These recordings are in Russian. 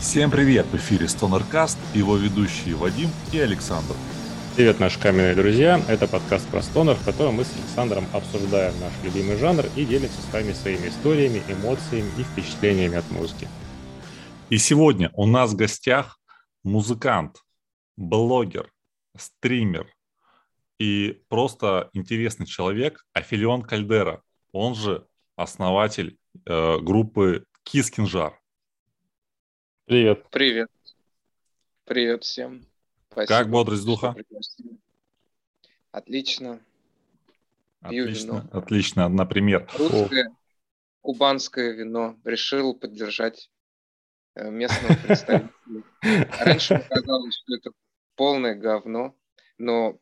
Всем привет! В эфире Стонеркаст, его ведущие Вадим и Александр. Привет, наши каменные друзья! Это подкаст про стонер, в котором мы с Александром обсуждаем наш любимый жанр и делимся с вами своими историями, эмоциями и впечатлениями от музыки. И сегодня у нас в гостях музыкант, блогер, стример и просто интересный человек Афилион Кальдера, он же основатель э, группы Кискинжар. Привет. Привет. Привет всем. Спасибо, как бодрость духа? Отлично. Отлично, отлично. Например. Русское, О. кубанское вино. Решил поддержать э, местного представителя. Раньше казалось, что это полное говно, но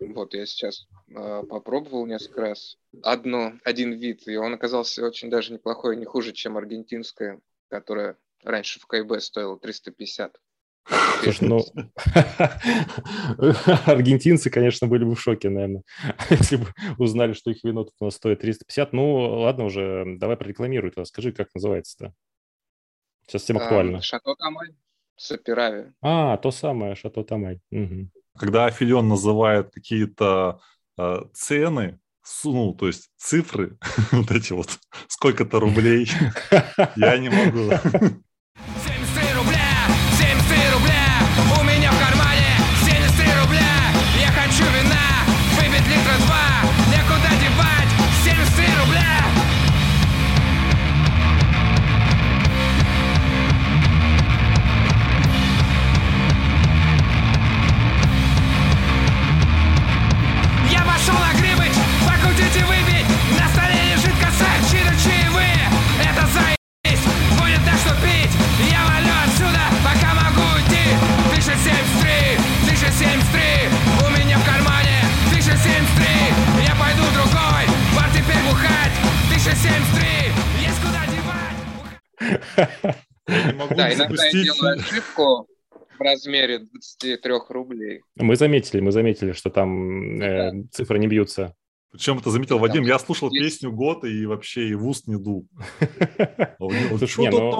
вот я сейчас э, попробовал несколько раз. Одно, один вид, и он оказался очень даже неплохой, не хуже, чем аргентинское, которое Раньше в КБ стоило 350. Слушай, ну, аргентинцы, конечно, были бы в шоке, наверное, если бы узнали, что их вино тут у нас стоит 350. Ну, ладно уже, давай прорекламируй тогда, скажи, как называется-то. Сейчас всем актуально. Шато Тамай, Сапирави. А, то самое, Шато Тамай. Угу. Когда Афилион называет какие-то э, цены, ну, то есть цифры, вот эти вот, сколько-то рублей, я не могу. Да, иногда я делаю ошибку в размере 23 рублей. Мы заметили, мы заметили, что там э, цифры не бьются. Причем это заметил Вадим, я слушал песню год и вообще и в уст не дул. А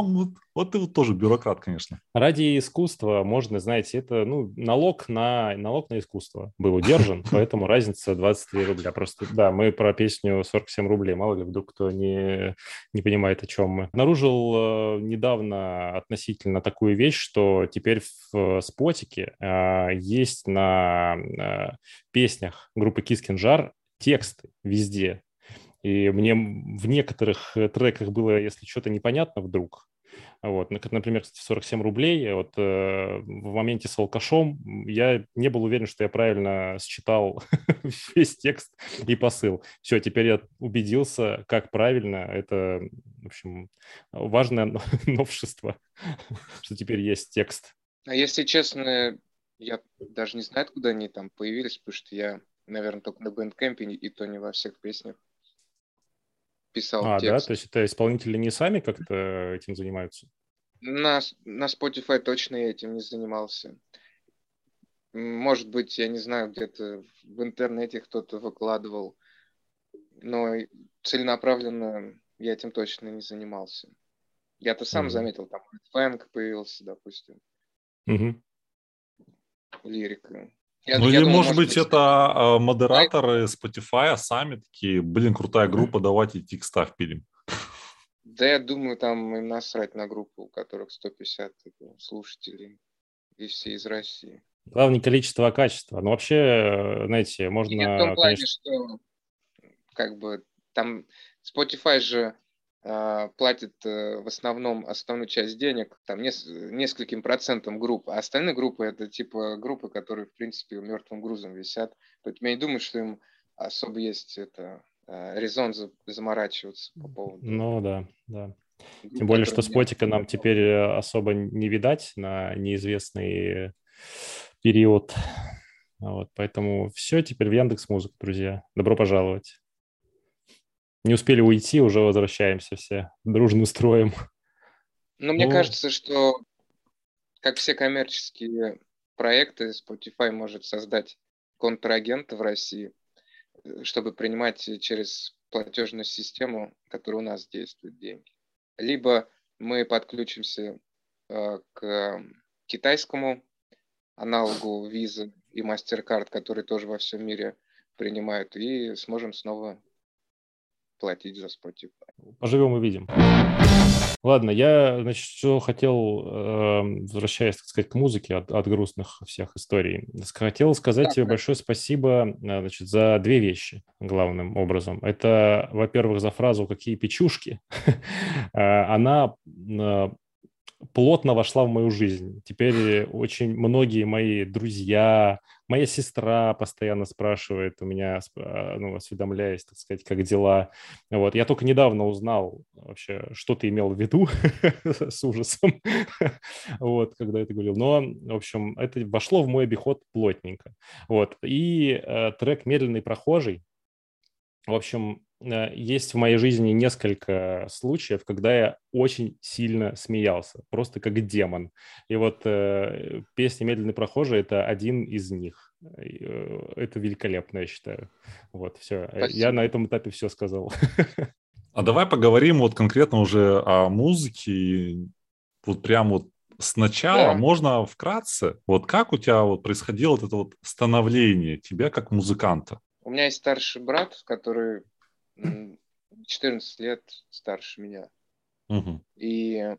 ну? Вот ты вот тоже бюрократ, конечно. Ради искусства можно, знаете, это ну налог на налог на искусство был удержан, поэтому разница 23 рубля. Просто да, мы про песню 47 рублей, мало ли вдруг кто не не понимает о чем мы. Обнаружил э, недавно относительно такую вещь, что теперь в спотике э, есть на э, песнях группы Кискинжар тексты везде. И мне в некоторых э, треках было, если что-то непонятно вдруг, вот, например, кстати, 47 рублей. Вот э, в моменте с алкашом я не был уверен, что я правильно считал весь текст и посыл. Все, теперь я убедился, как правильно. Это, в общем, важное новшество, что теперь есть текст. А если честно, я даже не знаю, откуда они там появились, потому что я наверное, только на бэндкэмпе, и то не во всех песнях писал а, текст. да? То есть это исполнители не сами как-то этим занимаются? На, на Spotify точно я этим не занимался. Может быть, я не знаю, где-то в интернете кто-то выкладывал, но целенаправленно я этим точно не занимался. Я-то сам mm-hmm. заметил, там фэнк появился, допустим. Mm-hmm. Лирика. Я, ну я или, думаю, может быть, быть, это э, модераторы Spotify сами такие, блин, крутая группа, давайте текста впилим. Да, я думаю, там им насрать на группу, у которых 150 слушателей, и все из России. Главное не количество, а качество. Ну, вообще, э, знаете, можно... Нет, в том плане, конечно... что как бы там Spotify же а, платит э, в основном основную часть денег там нес, нескольким процентам групп, а остальные группы это типа группы, которые в принципе мертвым грузом висят. Поэтому я не думаю, что им особо есть это а, резон заморачиваться по поводу. Ну да, да. Групп, Тем более, что Spotify нам теперь э, особо не видать на неизвестный период. Вот, поэтому все теперь в Яндекс Музыку, друзья. Добро пожаловать. Не успели уйти, уже возвращаемся все дружным строем. Но мне ну... кажется, что как все коммерческие проекты, Spotify может создать контрагента в России, чтобы принимать через платежную систему, которая у нас действует, деньги. Либо мы подключимся э, к китайскому аналогу Visa и MasterCard, который тоже во всем мире принимают, и сможем снова платить за Spotify. Поживем и видим. Ладно, я, значит, что хотел, э, возвращаясь, так сказать, к музыке от, от грустных всех историй, хотел сказать да, тебе да. большое спасибо, э, значит, за две вещи главным образом. Это, во-первых, за фразу «какие печушки». Э, она плотно вошла в мою жизнь. Теперь очень многие мои друзья, моя сестра постоянно спрашивает у меня, а, ну, осведомляясь, так сказать, как дела. Вот. Я только недавно узнал вообще, что ты имел в виду с ужасом, вот, когда это говорил. Но, в общем, это вошло в мой обиход плотненько. Вот. И э, трек «Медленный прохожий», в общем, Э, есть в моей жизни несколько случаев, когда я очень сильно смеялся, просто как демон. И вот э, песня «Медленный прохожий» — это один из них. Э, это великолепно, я считаю. Вот, все. Спасибо. Я на этом этапе все сказал. А давай поговорим вот конкретно уже о музыке. Вот прям вот сначала да. можно вкратце, вот как у тебя вот происходило вот это вот становление тебя как музыканта? У меня есть старший брат, который 14 лет старше меня. Угу. И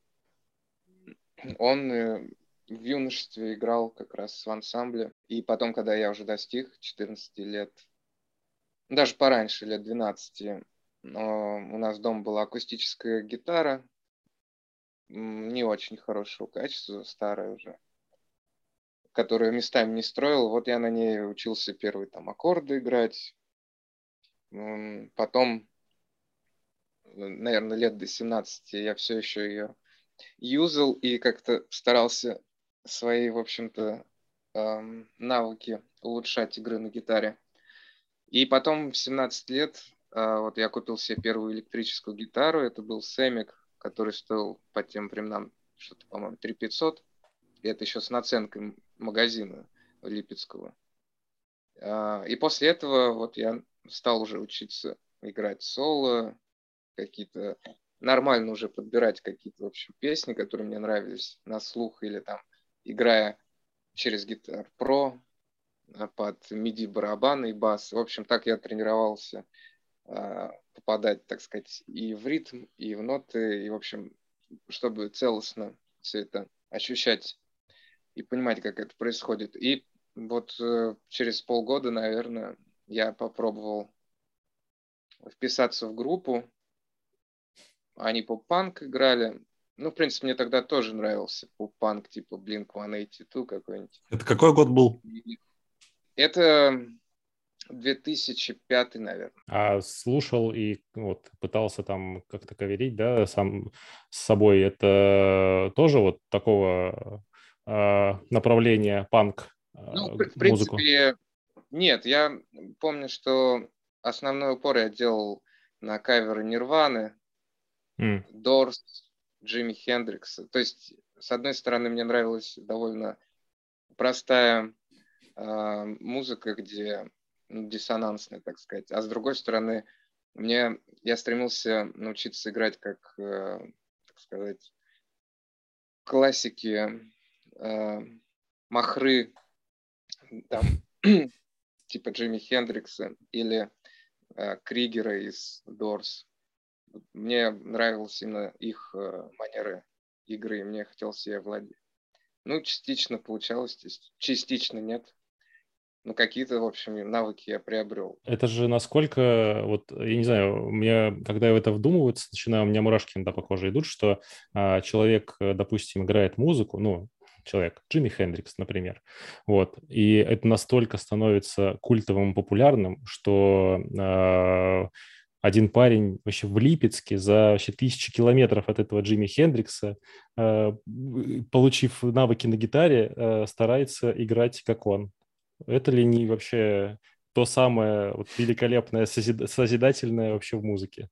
он э, в юношестве играл как раз в ансамбле. И потом, когда я уже достиг 14 лет, даже пораньше, лет 12, но у нас дома была акустическая гитара, не очень хорошего качества, старая уже, которую местами не строил. Вот я на ней учился первые там аккорды играть, Потом, наверное, лет до 17 я все еще ее юзал и как-то старался свои, в общем-то, навыки улучшать игры на гитаре. И потом в 17 лет а, вот я купил себе первую электрическую гитару. Это был Сэмик, который стоил по тем временам что-то, по-моему, 3500. И это еще с наценкой магазина Липецкого. А, и после этого вот я стал уже учиться играть соло, какие-то нормально уже подбирать какие-то, в общем, песни, которые мне нравились на слух или там играя через гитар Pro а, под MIDI барабаны и бас. В общем, так я тренировался а, попадать, так сказать, и в ритм, и в ноты, и, в общем, чтобы целостно все это ощущать и понимать, как это происходит. И вот э, через полгода, наверное, я попробовал вписаться в группу. Они поп-панк играли. Ну, в принципе, мне тогда тоже нравился поп-панк, типа Blink-182 какой-нибудь. Это какой год был? Это 2005, наверное. А слушал и вот пытался там как-то каверить, да, сам с собой. Это тоже вот такого э, направления панк э, ну, в, в принципе, нет, я помню, что основной упор я делал на каверы Нирваны, mm. Дорс, Джимми Хендрикса. То есть, с одной стороны, мне нравилась довольно простая э, музыка, где ну, диссонансная, так сказать. А с другой стороны, мне я стремился научиться играть как, э, так сказать, классики э, Махры, там, типа Джимми Хендрикса или э, Кригера из Дорс. Мне нравилась именно их э, манеры игры, и мне хотелось ее владеть. Ну, частично получалось, частично нет. Ну, какие-то, в общем, навыки я приобрел. Это же насколько, вот, я не знаю, у меня, когда я в это вдумывается, начинаю, у меня мурашки иногда по коже идут, что а, человек, допустим, играет музыку, ну, человек, Джимми Хендрикс, например. Вот. И это настолько становится культовым популярным, что э, один парень вообще в Липецке за вообще тысячи километров от этого Джимми Хендрикса, э, получив навыки на гитаре, э, старается играть как он. Это ли не вообще то самое вот, великолепное, созидательное вообще в музыке?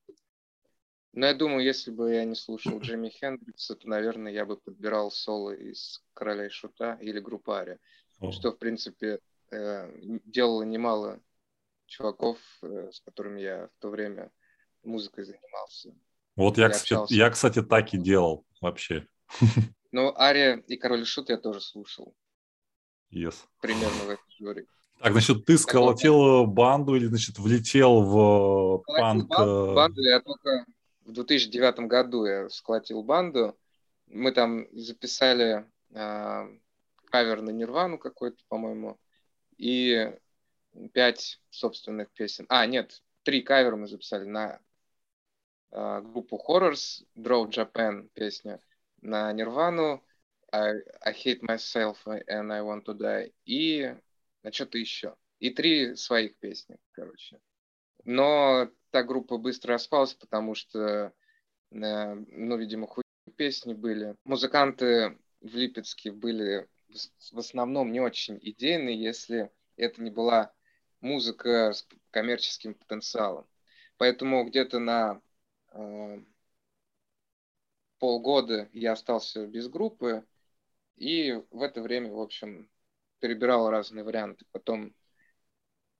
Ну, я думаю, если бы я не слушал Джимми Хендрикса, то, наверное, я бы подбирал соло из «Короля и Шута» или группари, О. что, в принципе, э, делало немало чуваков, э, с которыми я в то время музыкой занимался. Вот я, кстати, я, кстати, так и делал вообще. Но Ария и Король и Шут я тоже слушал. Yes. Примерно в этой жюри. Так, значит, ты сколотил банду или, значит, влетел в панк... Банду, банду я только в 2009 году я сколотил банду. Мы там записали э, кавер на Нирвану какой-то, по-моему, и пять собственных песен. А, нет, три кавера мы записали на э, группу Horrors, Draw Japan песня, на Нирвану, I, I Hate Myself and I Want to Die, и на что-то еще. И три своих песни, короче. Но та группа быстро распалась, потому что, э, ну, видимо, хуй песни были. Музыканты в Липецке были в основном не очень идейные, если это не была музыка с коммерческим потенциалом. Поэтому где-то на э, полгода я остался без группы, и в это время, в общем, перебирал разные варианты. Потом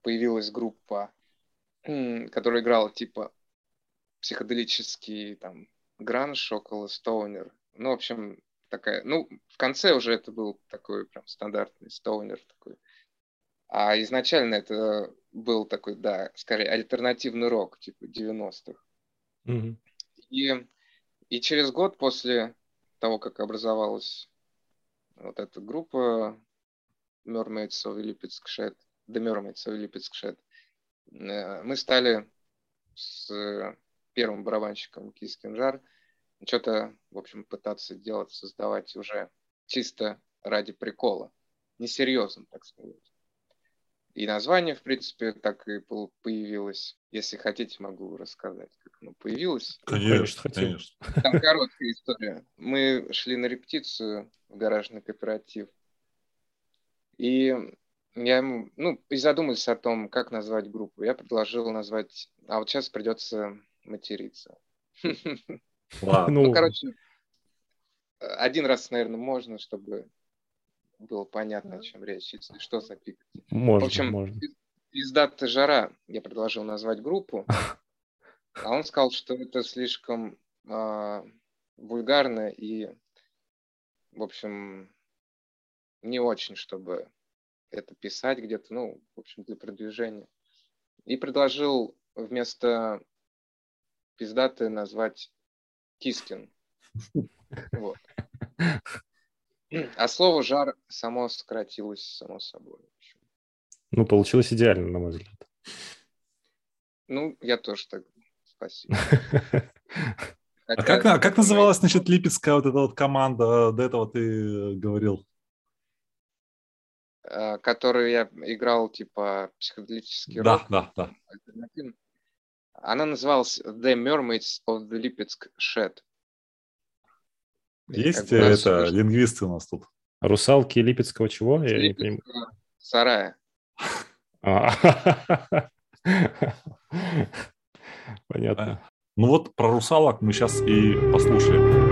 появилась группа, которая играла типа психоделический там гранж около стоунер. Ну, в общем, такая... Ну, в конце уже это был такой прям стандартный стоунер такой. А изначально это был такой, да, скорее альтернативный рок, типа 90-х. Mm-hmm. И, и через год после того, как образовалась вот эта группа Mermaids of Lipetsk Shed, The Mermaids of Lipetsk Shed, мы стали с первым барабанщиком Кис Кинжар что-то, в общем, пытаться делать, создавать уже чисто ради прикола. Несерьезно, так сказать. И название, в принципе, так и появилось. Если хотите, могу рассказать, как оно появилось. Конечно, конечно. Там короткая история. Мы шли на репетицию в гаражный кооператив. И я ему, ну, и задумались о том, как назвать группу. Я предложил назвать, а вот сейчас придется материться. Ладно. Ну, короче, один раз, наверное, можно, чтобы было понятно, о чем речь, если что запикать. Можно, В общем, можно. Пиздата жара я предложил назвать группу, а он сказал, что это слишком э, вульгарно и, в общем, не очень, чтобы это писать где-то, ну, в общем, для продвижения. И предложил вместо пиздаты назвать Кискин. Вот. А слово «жар» само сократилось само собой. Ну, получилось идеально, на мой взгляд. Ну, я тоже так Спасибо. а как, а как называлась, значит, липецкая вот эта вот команда, до этого ты говорил? А, которую я играл, типа, психоделический да, рок. Да, да, Она называлась The Mermaids of the Lipetsk Shed. Есть как это, слышно. лингвисты у нас тут. Русалки Липецкого чего? Я не понимаю. Сарая. А. Понятно. Ну вот про русалок мы сейчас и послушаем.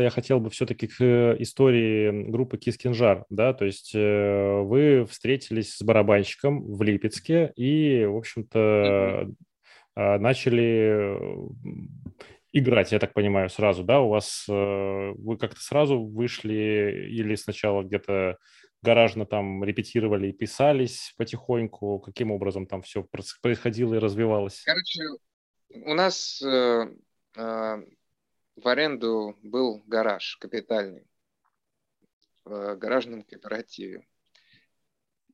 Вернуться я хотел бы все-таки к э, истории группы Кискинжар, да, то есть э, вы встретились с барабанщиком в Липецке и, в общем-то, mm-hmm. начали играть, я так понимаю, сразу, да, у вас, вы как-то сразу вышли или сначала где-то гаражно там репетировали и писались потихоньку, каким образом там все происходило и развивалось? Короче, у нас в аренду был гараж капитальный. в гаражном кооперативе.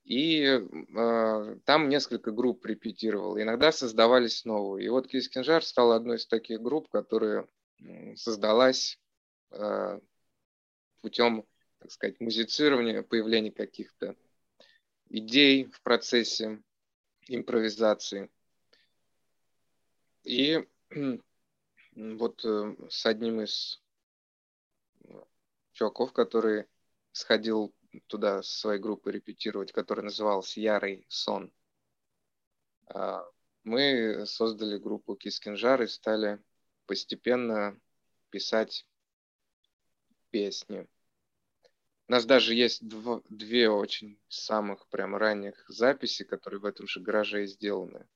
И э, там несколько групп репетировал. Иногда создавались новые. И вот Кис Кинжар стал одной из таких групп, которая создалась э, путем, так сказать, музицирования, появления каких-то идей в процессе импровизации. И вот э, с одним из чуваков, который сходил туда со своей группой репетировать, который назывался Ярый Сон. А, мы создали группу Кискинжар и стали постепенно писать песни. У нас даже есть дв- две очень самых прям ранних записи, которые в этом же гараже сделаны.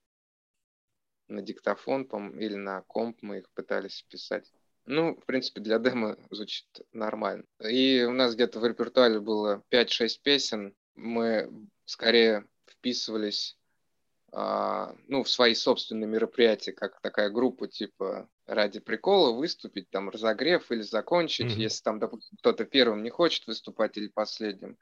На диктофон, или на комп мы их пытались писать. Ну, в принципе, для демо звучит нормально. И у нас где-то в репертуаре было 5-6 песен. Мы скорее вписывались а, ну, в свои собственные мероприятия, как такая группа, типа ради прикола выступить, там, разогрев или закончить, mm-hmm. если там, допустим, кто-то первым не хочет выступать или последним,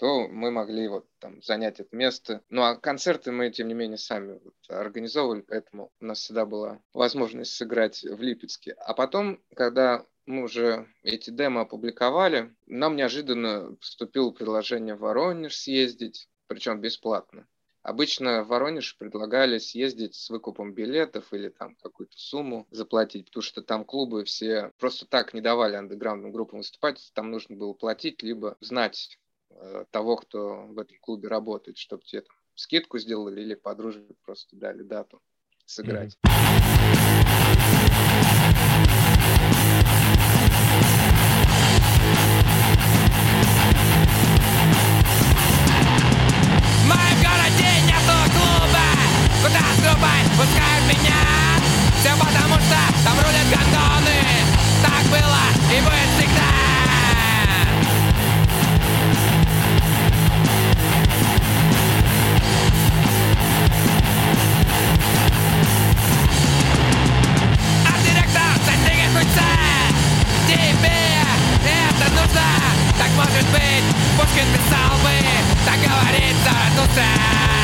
то мы могли вот там занять это место. Ну а концерты мы, тем не менее, сами вот организовывали, поэтому у нас всегда была возможность сыграть в Липецке. А потом, когда мы уже эти демо опубликовали, нам неожиданно поступило предложение в Воронеж съездить, причем бесплатно. Обычно в Воронеж предлагали съездить с выкупом билетов или там какую-то сумму заплатить, потому что там клубы все просто так не давали андеграундным группам выступать, там нужно было платить, либо знать того, кто в этом клубе работает, чтобы тебе там скидку сделали или по дружбе просто дали дату сыграть. В моем городе нету клуба, куда срубать пускают меня. Все потому что там рулят гондоны. Так было и будет всегда. Может быть Пушкин писал бы, так говорит Заратустра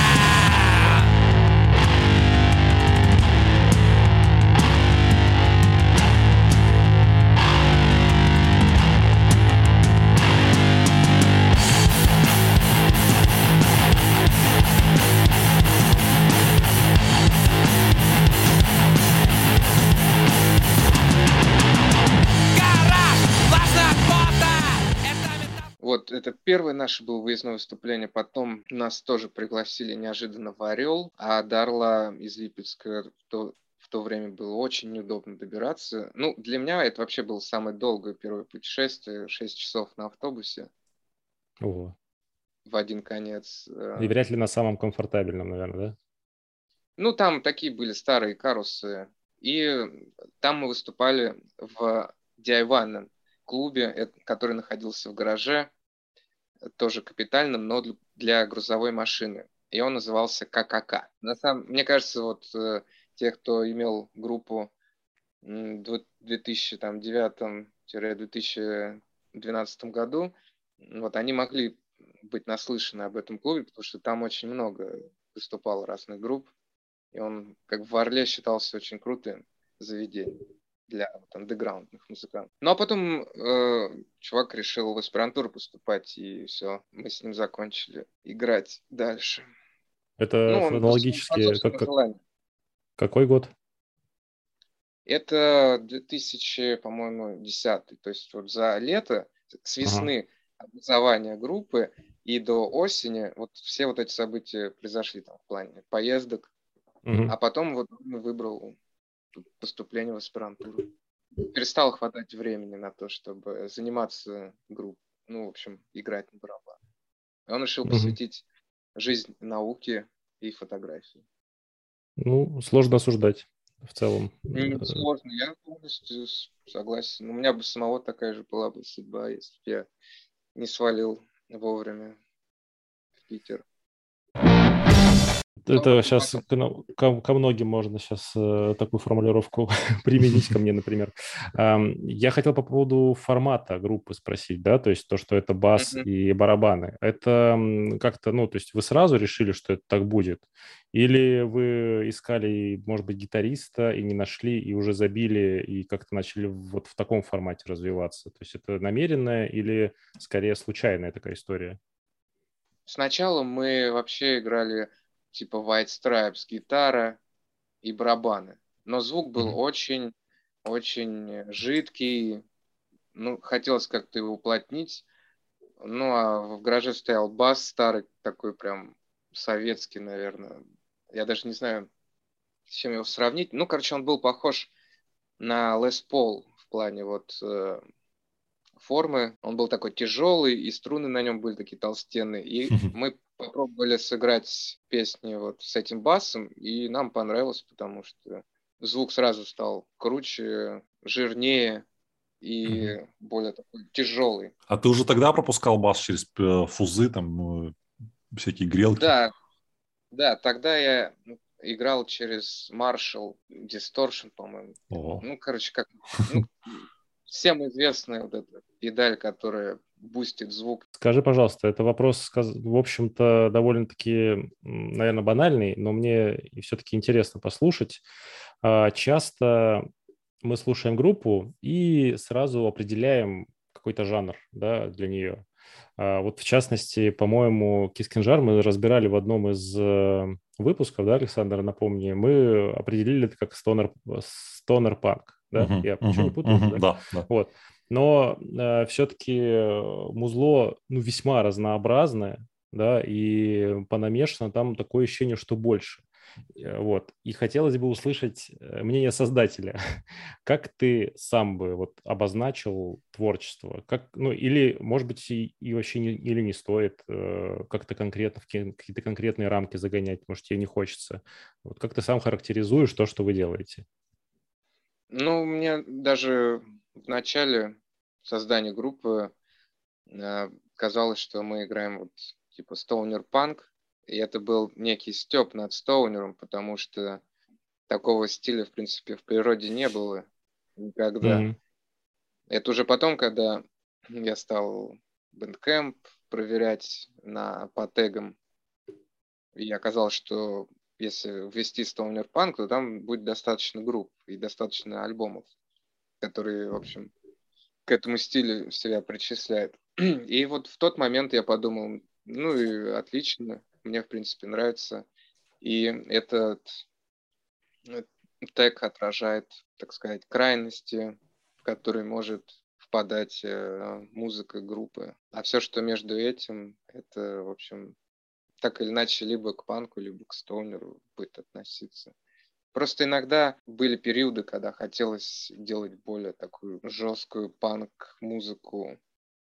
Вот это первое наше было выездное выступление. Потом нас тоже пригласили неожиданно в Орел, а Дарла из Липецка в то, в то время было очень неудобно добираться. Ну, для меня это вообще было самое долгое первое путешествие, 6 часов на автобусе. Ого. В один конец. Э. И вряд ли на самом комфортабельном, наверное, да? Ну, там такие были старые карусы. И там мы выступали в Диайванном клубе, э, который находился в гараже тоже капитальным, но для грузовой машины. И он назывался ККК. На самом, мне кажется, вот э, те, кто имел группу 2009-2012 году, вот они могли быть наслышаны об этом клубе, потому что там очень много выступало разных групп, и он как в Орле считался очень крутым заведением для вот, андеграундных музыкантов. Ну а потом э, чувак решил в аспирантуру поступать, и все, мы с ним закончили играть дальше. Это ну, хронологически... Как, как... Какой год? Это 2000, по-моему, 10 То есть вот за лето, с весны ага. образования группы и до осени, вот все вот эти события произошли там в плане поездок. Угу. А потом вот выбрал поступления в аспирантуру. Перестало хватать времени на то, чтобы заниматься группой, ну, в общем, играть на барабан. И он решил посвятить mm-hmm. жизнь науке и фотографии. Ну, сложно осуждать в целом. Не сложно, я полностью согласен. У меня бы самого такая же была бы судьба, если бы я не свалил вовремя в Питер. Это сейчас ко, ко многим можно сейчас э, такую формулировку применить ко мне, например. Я хотел по поводу формата группы спросить, да, то есть то, что это бас и барабаны. Это как-то, ну, то есть вы сразу решили, что это так будет? Или вы искали, может быть, гитариста и не нашли, и уже забили, и как-то начали вот в таком формате развиваться? То есть это намеренная или скорее случайная такая история? Сначала мы вообще играли типа White Stripes, гитара и барабаны. Но звук был mm-hmm. очень, очень жидкий. Ну, хотелось как-то его уплотнить. Ну, а в гараже стоял бас старый, такой прям советский, наверное. Я даже не знаю, с чем его сравнить. Ну, короче, он был похож на Les Paul в плане вот э, формы. Он был такой тяжелый, и струны на нем были такие толстенные. И мы попробовали сыграть песни вот с этим басом, и нам понравилось, потому что звук сразу стал круче, жирнее и mm более такой тяжелый. А ты уже тогда пропускал бас через э, фузы, там, ну, всякие грелки? Да, да, тогда я играл через Marshall Distortion, по-моему. О. Ну, короче, как ну, всем известная вот эта педаль, которая бустит звук. Скажи, пожалуйста, это вопрос, в общем-то, довольно-таки, наверное, банальный, но мне все-таки интересно послушать. А, часто мы слушаем группу и сразу определяем какой-то жанр да, для нее. А, вот в частности, по-моему, Кискинжар мы разбирали в одном из э, выпусков, да, Александр, напомни, мы определили это как стонер, стонер панк, да? Uh-huh, Я uh-huh, не путаю? Uh-huh, да? Да, да. Вот но э, все-таки музло ну, весьма разнообразное, да, и понамешано там такое ощущение, что больше. Э, вот. И хотелось бы услышать э, мнение создателя. Как ты сам бы вот обозначил творчество? Как, ну, или, может быть, и, и вообще не, или не стоит э, как-то конкретно в какие-то конкретные рамки загонять, может, тебе не хочется. Вот как ты сам характеризуешь то, что вы делаете? Ну, мне даже в начале создания группы э, казалось, что мы играем вот типа стоунер панк, и это был некий степ над стоунером, потому что такого стиля, в принципе, в природе не было никогда. Mm-hmm. Это уже потом, когда я стал Bandcamp проверять на, по тегам, и оказалось, что если ввести Stoner Punk, то там будет достаточно групп и достаточно альбомов который, в общем, к этому стилю себя причисляет. И вот в тот момент я подумал, ну и отлично, мне, в принципе, нравится. И этот э, тег отражает, так сказать, крайности, в которые может впадать э, музыка группы. А все, что между этим, это, в общем, так или иначе либо к панку, либо к стоунеру будет относиться. Просто иногда были периоды, когда хотелось делать более такую жесткую панк-музыку,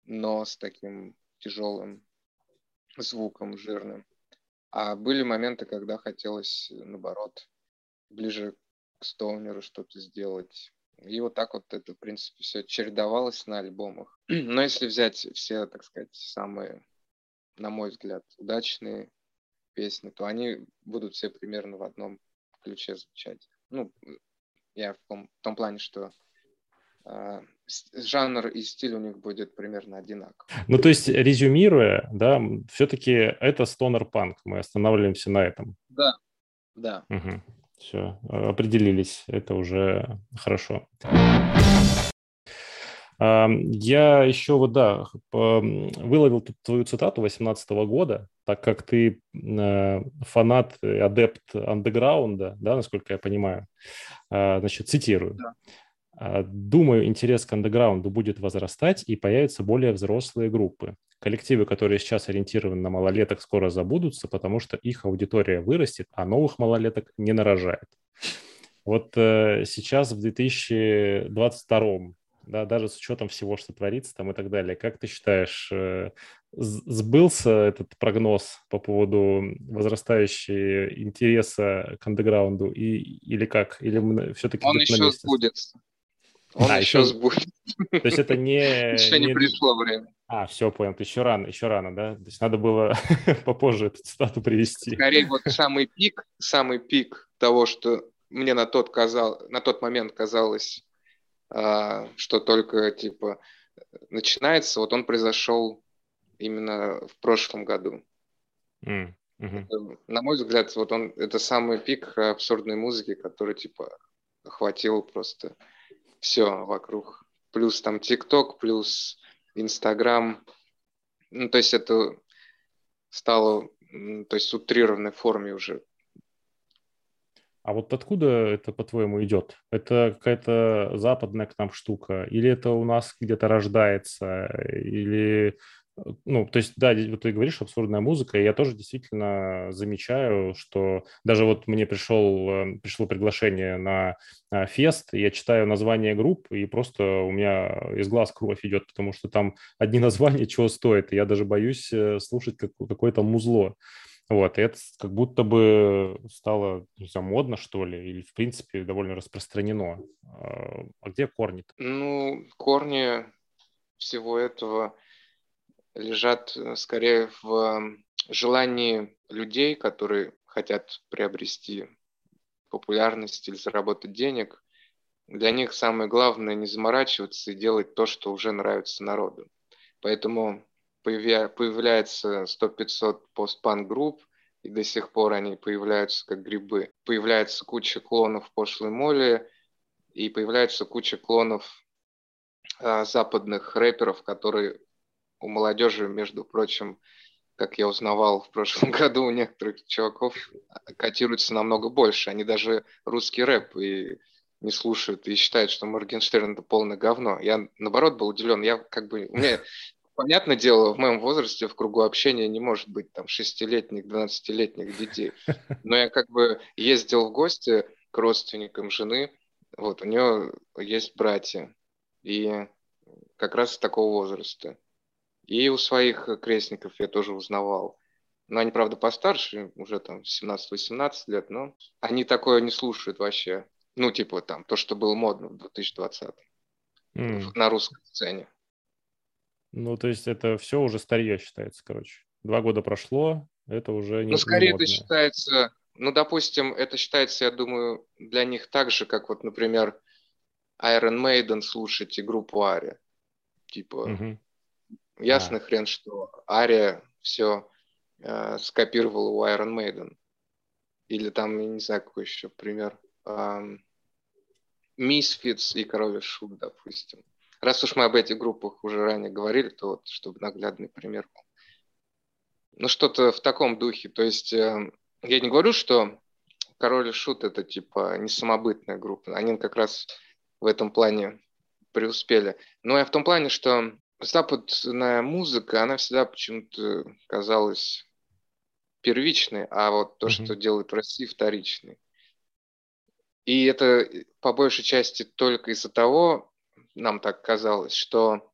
но с таким тяжелым звуком, жирным. А были моменты, когда хотелось, наоборот, ближе к стоунеру что-то сделать. И вот так вот это, в принципе, все чередовалось на альбомах. Но если взять все, так сказать, самые, на мой взгляд, удачные песни, то они будут все примерно в одном ключе звучать. Ну, я в том, в том плане, что э, жанр и стиль у них будет примерно одинаков. Ну, то есть, резюмируя, да, все-таки это стонер панк, мы останавливаемся на этом. Да, да. Угу. Все, определились, это уже хорошо. Я еще вот, да, выловил тут твою цитату 18 года, так как ты э, фанат, адепт андеграунда, да, насколько я понимаю. А, значит, цитирую. Да. «А, Думаю, интерес к андеграунду будет возрастать и появятся более взрослые группы. Коллективы, которые сейчас ориентированы на малолеток, скоро забудутся, потому что их аудитория вырастет, а новых малолеток не нарожает. Вот э, сейчас в 2022 да, даже с учетом всего, что творится там и так далее. Как ты считаешь, э, сбылся этот прогноз по поводу возрастающего интереса к андеграунду и, или как? Или все-таки Он еще сбудется. Он а, еще, еще сбудет. То есть это не... Еще не, не пришло время. А, все, понял. Еще рано, еще рано, да? То есть надо было попозже эту цитату привести. Скорее, вот самый пик, самый пик того, что мне на тот, казал, на тот момент казалось, что только, типа, начинается, вот он произошел именно в прошлом году. Mm. Mm-hmm. На мой взгляд, вот он это самый пик абсурдной музыки, который типа охватил просто все вокруг. Плюс там ТикТок, плюс Инстаграм. Ну, то есть это стало, то есть утрированной форме уже. А вот откуда это, по-твоему, идет? Это какая-то западная к нам штука? Или это у нас где-то рождается? Или ну, то есть, да, вот ты говоришь абсурдная музыка, и я тоже действительно замечаю, что даже вот мне пришел, э, пришло приглашение на э, фест, я читаю название групп, и просто у меня из глаз кровь идет, потому что там одни названия чего стоят, и я даже боюсь э, слушать какое-то музло. Вот, и это как будто бы стало, модно, что ли, или, в принципе, довольно распространено. А, а где корни -то? Ну, корни всего этого лежат э, скорее в желании людей, которые хотят приобрести популярность или заработать денег. Для них самое главное не заморачиваться и делать то, что уже нравится народу. Поэтому появляется 100-500 постпанк-групп, и до сих пор они появляются как грибы. Появляется куча клонов пошлой моли, и появляется куча клонов а, западных рэперов, которые у молодежи, между прочим, как я узнавал в прошлом году, у некоторых чуваков котируется намного больше. Они даже русский рэп и не слушают и считают, что Моргенштерн это полное говно. Я, наоборот, был удивлен. Я как бы... У меня, понятное дело, в моем возрасте в кругу общения не может быть там шестилетних, двенадцатилетних детей. Но я как бы ездил в гости к родственникам жены. Вот, у нее есть братья. И как раз такого возраста. И у своих крестников я тоже узнавал. Но они, правда, постарше, уже там 17-18 лет, но они такое не слушают вообще. Ну, типа там, то, что было модно в 2020 mm. на русской сцене. Ну, то есть это все уже старье считается, короче. Два года прошло, это уже не Ну, скорее не это считается, ну, допустим, это считается, я думаю, для них так же, как вот, например, Iron Maiden слушать и группу Ари. Типа, mm-hmm. Ясный а. хрен, что Ария все э, скопировала у Iron Maiden. Или там, я не знаю, какой еще пример. Эм, Misfits и Король Шут, допустим. Раз уж мы об этих группах уже ранее говорили, то вот, чтобы наглядный пример был. Ну, что-то в таком духе. То есть, э, я не говорю, что Король и Шут это типа не самобытная группа. Они как раз в этом плане преуспели. Но я в том плане, что западная музыка, она всегда почему-то казалась первичной, а вот то, mm-hmm. что делает в России, вторичной. И это по большей части только из-за того, нам так казалось, что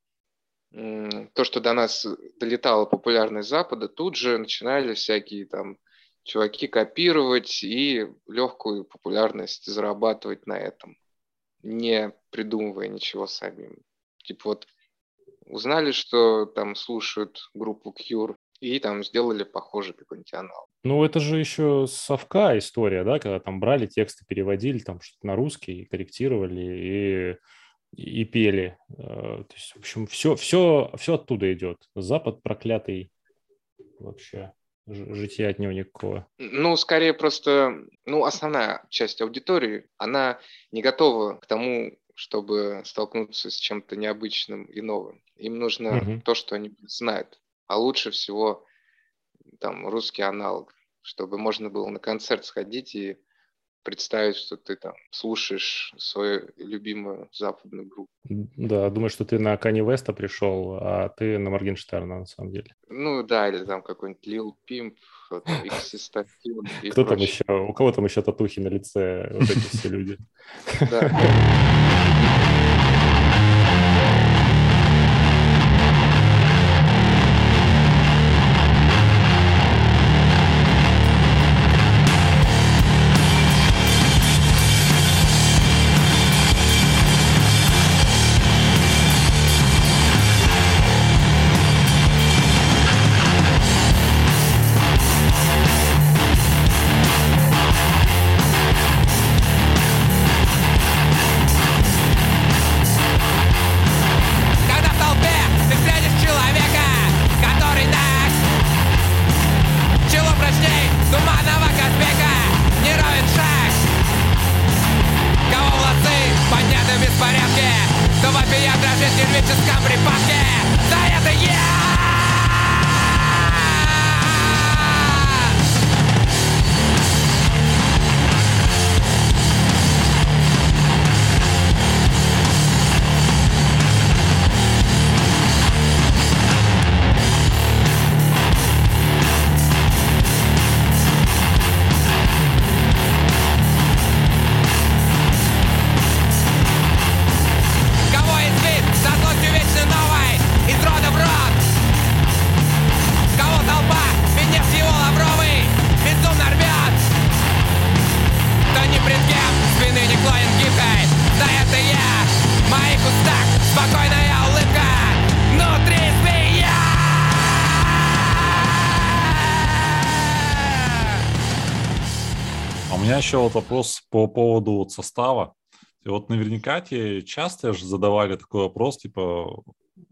то, что до нас долетало популярность Запада, тут же начинали всякие там чуваки копировать и легкую популярность зарабатывать на этом, не придумывая ничего самим. Типа вот узнали, что там слушают группу Cure, и там сделали похожий какой-нибудь аналог. Ну, это же еще совка история, да, когда там брали тексты, переводили там что-то на русский, корректировали и, и пели. Э, то есть, в общем, все, все, все оттуда идет. Запад проклятый вообще жития от него никакого. Ну, скорее просто, ну, основная часть аудитории, она не готова к тому, чтобы столкнуться с чем-то необычным и новым. Им нужно угу. то, что они знают. А лучше всего там русский аналог, чтобы можно было на концерт сходить и представить, что ты там слушаешь свою любимую западную группу. Да, думаю, что ты на Кани Веста пришел, а ты на Моргенштерна на самом деле. Ну да, или там какой-нибудь Lil Pimp, Кто там еще? У кого там еще татухи на лице? Вот эти все люди. Да. еще вот вопрос по поводу вот состава. И вот наверняка тебе часто же задавали такой вопрос, типа,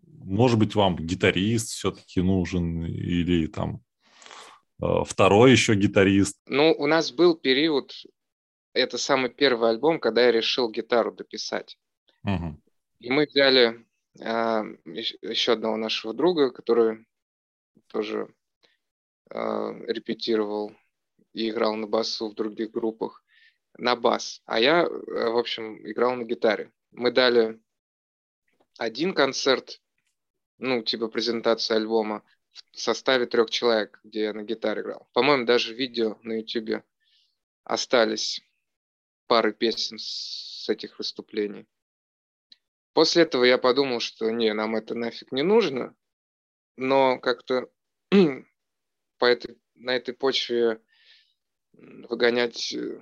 может быть, вам гитарист все-таки нужен или там э, второй еще гитарист? Ну, у нас был период, это самый первый альбом, когда я решил гитару дописать. Угу. И мы взяли а, еще одного нашего друга, который тоже а, репетировал и играл на басу в других группах, на бас. А я, э, в общем, играл на гитаре. Мы дали один концерт, ну, типа презентация альбома, в составе трех человек, где я на гитаре играл. По-моему, даже видео на YouTube остались пары песен с этих выступлений. После этого я подумал, что не, нам это нафиг не нужно, но как-то по этой, на этой почве выгонять э,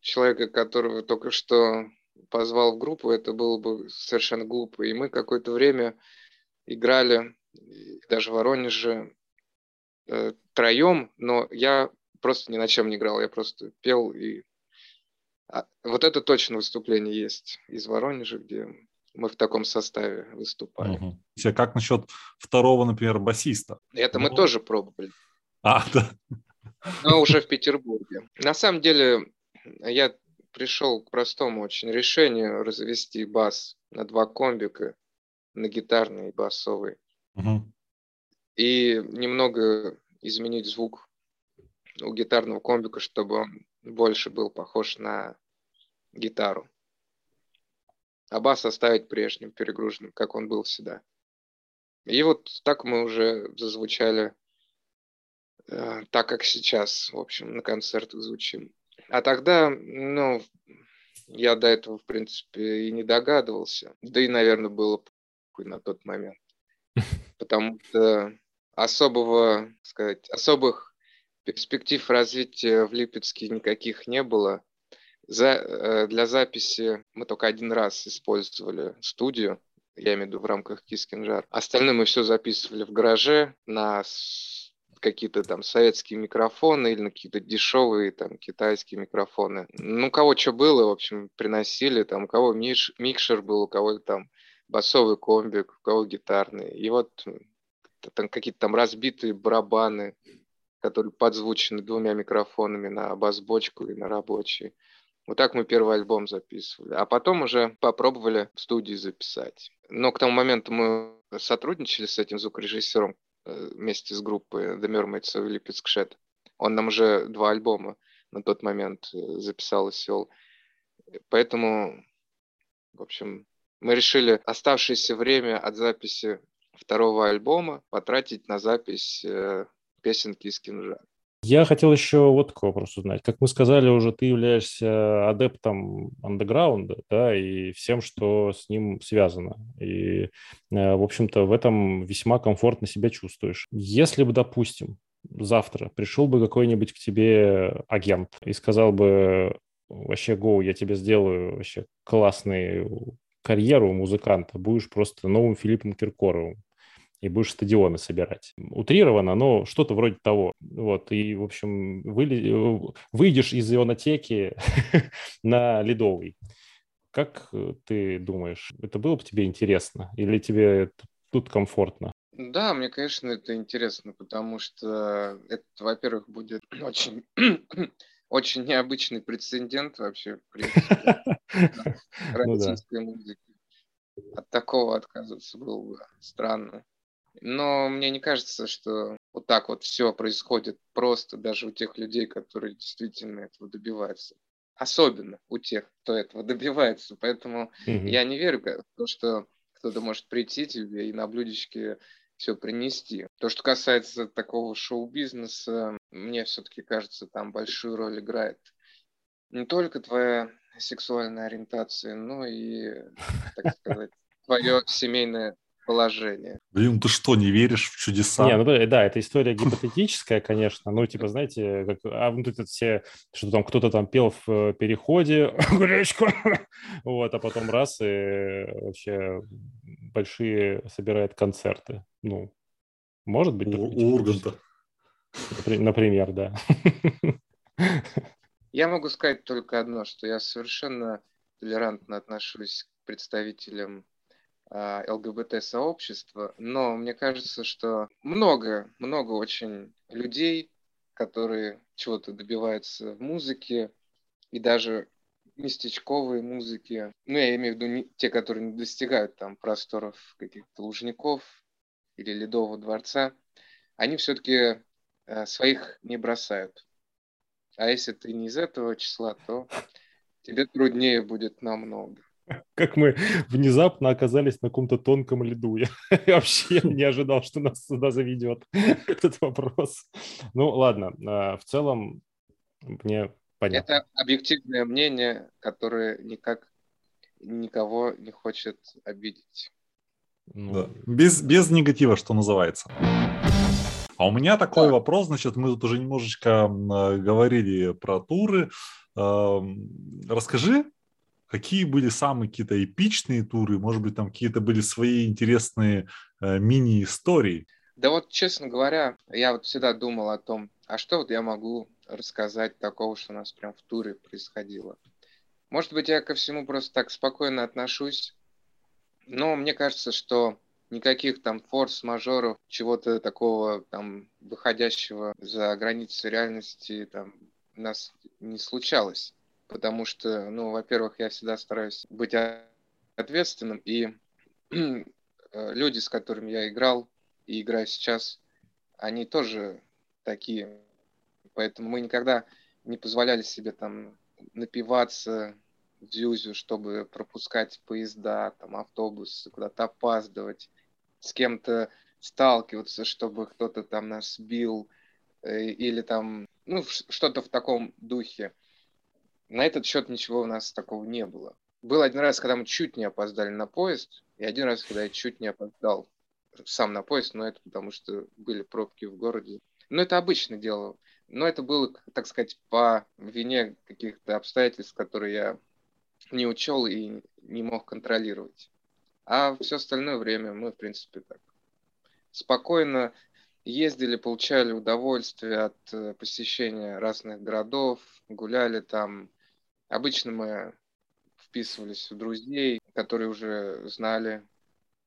человека, которого только что позвал в группу, это было бы совершенно глупо. И мы какое-то время играли, даже в Воронеже, э, троем, но я просто ни на чем не играл, я просто пел и... А, вот это точно выступление есть из Воронежа, где мы в таком составе выступали. Угу. А как насчет второго, например, басиста? Это ну... мы тоже пробовали. А, да. Но уже в Петербурге. На самом деле, я пришел к простому очень решению развести бас на два комбика, на гитарный и басовый. Угу. И немного изменить звук у гитарного комбика, чтобы он больше был похож на гитару а бас оставить прежним, перегруженным, как он был всегда. И вот так мы уже зазвучали так, как сейчас, в общем, на концертах звучим. А тогда, ну, я до этого, в принципе, и не догадывался. Да и, наверное, было на тот момент. Потому что особого, сказать, особых перспектив развития в Липецке никаких не было. За, э, для записи мы только один раз использовали студию, я имею в виду в рамках Кискинжар. Остальное мы все записывали в гараже на какие-то там советские микрофоны или на какие-то дешевые там китайские микрофоны. Ну, у кого что было, в общем, приносили, там, у кого миш, микшер был, у кого там басовый комбик, у кого гитарный. И вот там какие-то там разбитые барабаны, которые подзвучены двумя микрофонами на бас-бочку и на рабочий. Вот так мы первый альбом записывали. А потом уже попробовали в студии записать. Но к тому моменту мы сотрудничали с этим звукорежиссером вместе с группой The Mermaids of Lipetsk Он нам уже два альбома на тот момент э, записал и свел. Поэтому, в общем, мы решили оставшееся время от записи второго альбома потратить на запись э, песенки из Кинжа. Я хотел еще вот такой вопрос узнать. Как мы сказали уже, ты являешься адептом андеграунда, да, и всем, что с ним связано. И, э, в общем-то, в этом весьма комфортно себя чувствуешь. Если бы, допустим, завтра пришел бы какой-нибудь к тебе агент и сказал бы, вообще, Гоу, я тебе сделаю вообще классную карьеру музыканта, будешь просто новым Филиппом Киркоровым и будешь стадионы собирать. Утрировано, но что-то вроде того. Вот, и, в общем, выйдешь из ионотеки на ледовый. Как э, ты думаешь, это было бы тебе интересно? Или тебе тут комфортно? Да, мне, конечно, это интересно, потому что это, во-первых, будет очень, очень необычный прецедент вообще, в принципе, ну российской музыки. От такого отказываться было бы странно. Но мне не кажется, что вот так вот все происходит просто даже у тех людей, которые действительно этого добиваются. Особенно у тех, кто этого добивается. Поэтому mm-hmm. я не верю в то, что кто-то может прийти тебе и на блюдечке все принести. То, что касается такого шоу-бизнеса, мне все-таки кажется, там большую роль играет не только твоя сексуальная ориентация, но и, так сказать, твое семейное положение. Блин, ты что, не веришь в чудеса? Не, ну да, это история гипотетическая, конечно. Ну, типа, знаете, как, а вот это все, что там кто-то там пел в э, переходе, гречку, вот, а потом раз и вообще большие собирает концерты. Ну, может быть. У Урганта. Например, да. Я могу сказать только одно, что я совершенно толерантно отношусь к представителям ЛГБТ-сообщества, но мне кажется, что много, много очень людей, которые чего-то добиваются в музыке, и даже местечковые музыки, ну, я имею в виду не, те, которые не достигают там просторов каких-то лужников или ледового дворца, они все-таки э, своих не бросают. А если ты не из этого числа, то тебе труднее будет намного. Как мы внезапно оказались на каком-то тонком льду. Я вообще не ожидал, что нас сюда заведет этот вопрос. Ну, ладно. А, в целом, мне понятно. Это объективное мнение, которое никак никого не хочет обидеть. Ну... Да. Без, без негатива, что называется. А у меня такой да. вопрос, значит, мы тут уже немножечко говорили про туры. Расскажи, какие были самые какие-то эпичные туры, может быть, там какие-то были свои интересные э, мини-истории? Да вот, честно говоря, я вот всегда думал о том, а что вот я могу рассказать такого, что у нас прям в туре происходило. Может быть, я ко всему просто так спокойно отношусь, но мне кажется, что никаких там форс-мажоров, чего-то такого там выходящего за границы реальности там у нас не случалось. Потому что, ну, во-первых, я всегда стараюсь быть ответственным, и э, люди, с которыми я играл и играю сейчас, они тоже такие. Поэтому мы никогда не позволяли себе там напиваться в Зюзю, чтобы пропускать поезда, там, автобусы, куда-то опаздывать с кем-то сталкиваться, чтобы кто-то там нас бил, э, или там, ну, что-то в таком духе. На этот счет ничего у нас такого не было. Был один раз, когда мы чуть не опоздали на поезд, и один раз, когда я чуть не опоздал сам на поезд, но это потому что были пробки в городе. Но это обычное дело. Но это было, так сказать, по вине каких-то обстоятельств, которые я не учел и не мог контролировать. А все остальное время мы, в принципе, так спокойно ездили, получали удовольствие от э, посещения разных городов, гуляли там. Обычно мы вписывались в друзей, которые уже знали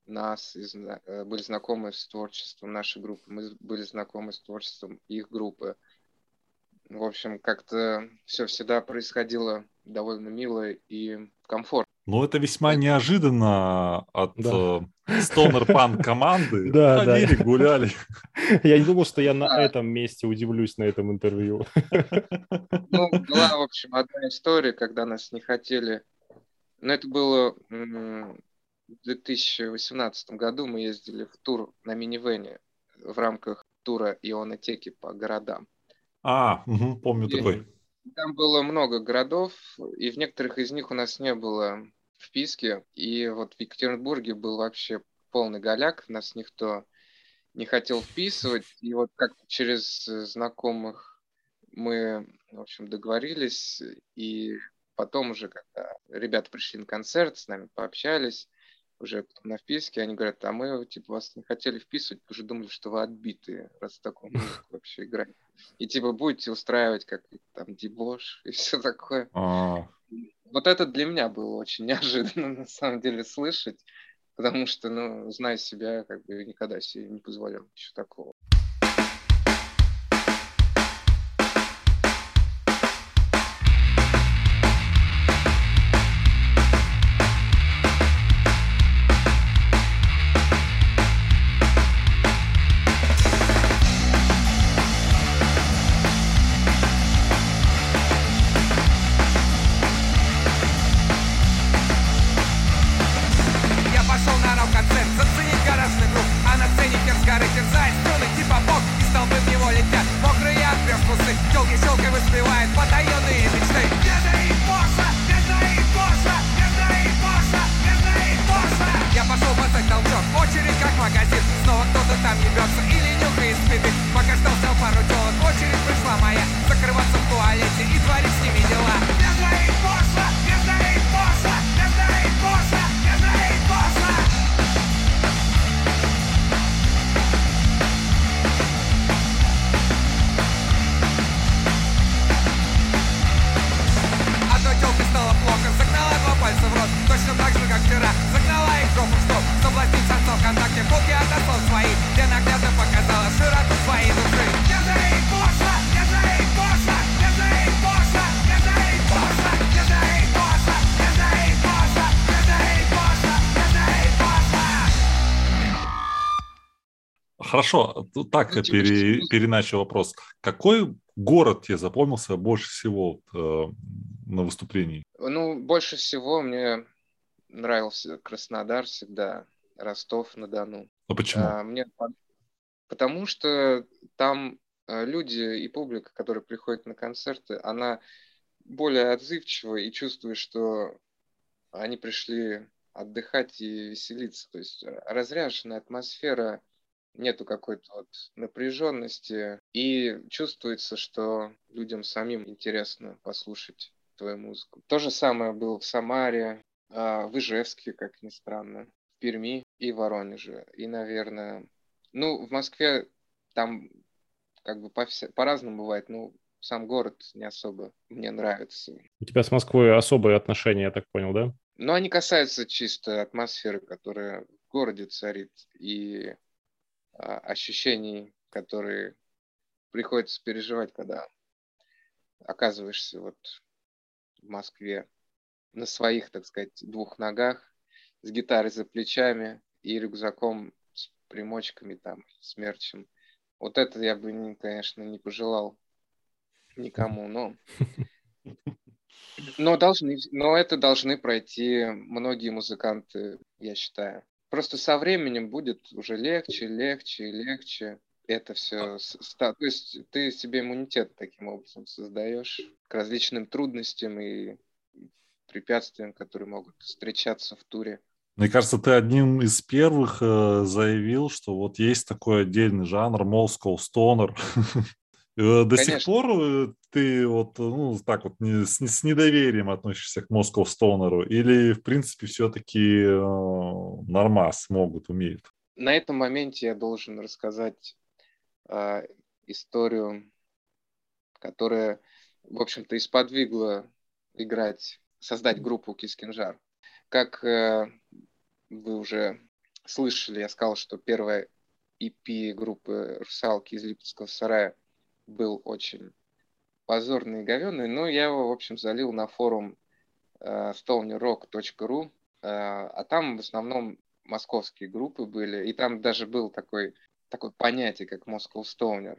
нас, и э, были знакомы с творчеством нашей группы, мы были знакомы с творчеством их группы. В общем, как-то все всегда происходило довольно мило и комфортно. Ну, это весьма неожиданно от да. стонер пан команды. Да, Ходили, да. гуляли. Я не думал, что я на этом месте удивлюсь на этом интервью. Ну, была, в общем, одна история, когда нас не хотели. Но это было в 2018 году. Мы ездили в тур на минивене в рамках тура ионотеки по городам. А, угу, помню и такой. Там было много городов, и в некоторых из них у нас не было вписке. И вот в Екатеринбурге был вообще полный голяк, нас никто не хотел вписывать. И вот как через знакомых мы, в общем, договорились. И потом уже, когда ребята пришли на концерт, с нами пообщались, уже на вписке, они говорят, а мы, типа, вас не хотели вписывать, уже думали, что вы отбитые, раз в таком вообще играете. И, типа, будете устраивать как там дебош и все такое. А. Вот это для меня было очень неожиданно, на самом деле, слышать, потому что, ну, зная себя, как бы никогда себе не позволял ничего такого. Хорошо, так типа, пере, переначу вопрос. Какой город тебе запомнился больше всего вот, э, на выступлении? Ну, больше всего мне нравился Краснодар всегда, Ростов-на-Дону. Ну почему? А, мне по- потому что там а, люди и публика, которые приходят на концерты, она более отзывчива и чувствует, что они пришли отдыхать и веселиться. То есть а, разряженная атмосфера, нету какой-то вот напряженности, и чувствуется, что людям самим интересно послушать твою музыку. То же самое было в Самаре, а, в Ижевске, как ни странно, в Перми и Воронеже. И, наверное, ну, в Москве там как бы по-вся- по-разному бывает, но сам город не особо мне нравится. У тебя с Москвой особые отношения, я так понял, да? Но они касаются чисто атмосферы, которая в городе царит, и ощущений, которые приходится переживать, когда оказываешься вот в Москве на своих, так сказать, двух ногах, с гитарой за плечами и рюкзаком с примочками там, с мерчем. Вот это я бы, не- конечно, не пожелал никому, но... Но, должны, но это должны пройти многие музыканты, я считаю. Просто со временем будет уже легче, легче, легче это все. То есть ты себе иммунитет таким образом создаешь к различным трудностям и препятствиям, которые могут встречаться в туре. Мне кажется, ты одним из первых э, заявил, что вот есть такой отдельный жанр Moscow Stoner. Э, До сих пор э, ты вот, ну, так вот не- с, с недоверием относишься к Moscow Stoner? Или, в принципе, все-таки нормас могут, умеют? На этом моменте я должен рассказать а, историю, которая, в общем-то, и сподвигла играть, создать группу Кискинжар. Как э, вы уже слышали, я сказал, что первая EP группы «Русалки» из Липецкого сарая был очень позорный и говенный, но я его, в общем, залил на форум э, stonerrock.ru, э, а там в основном московские группы были, и там даже был такой, такое понятие, как Moscow Stoner.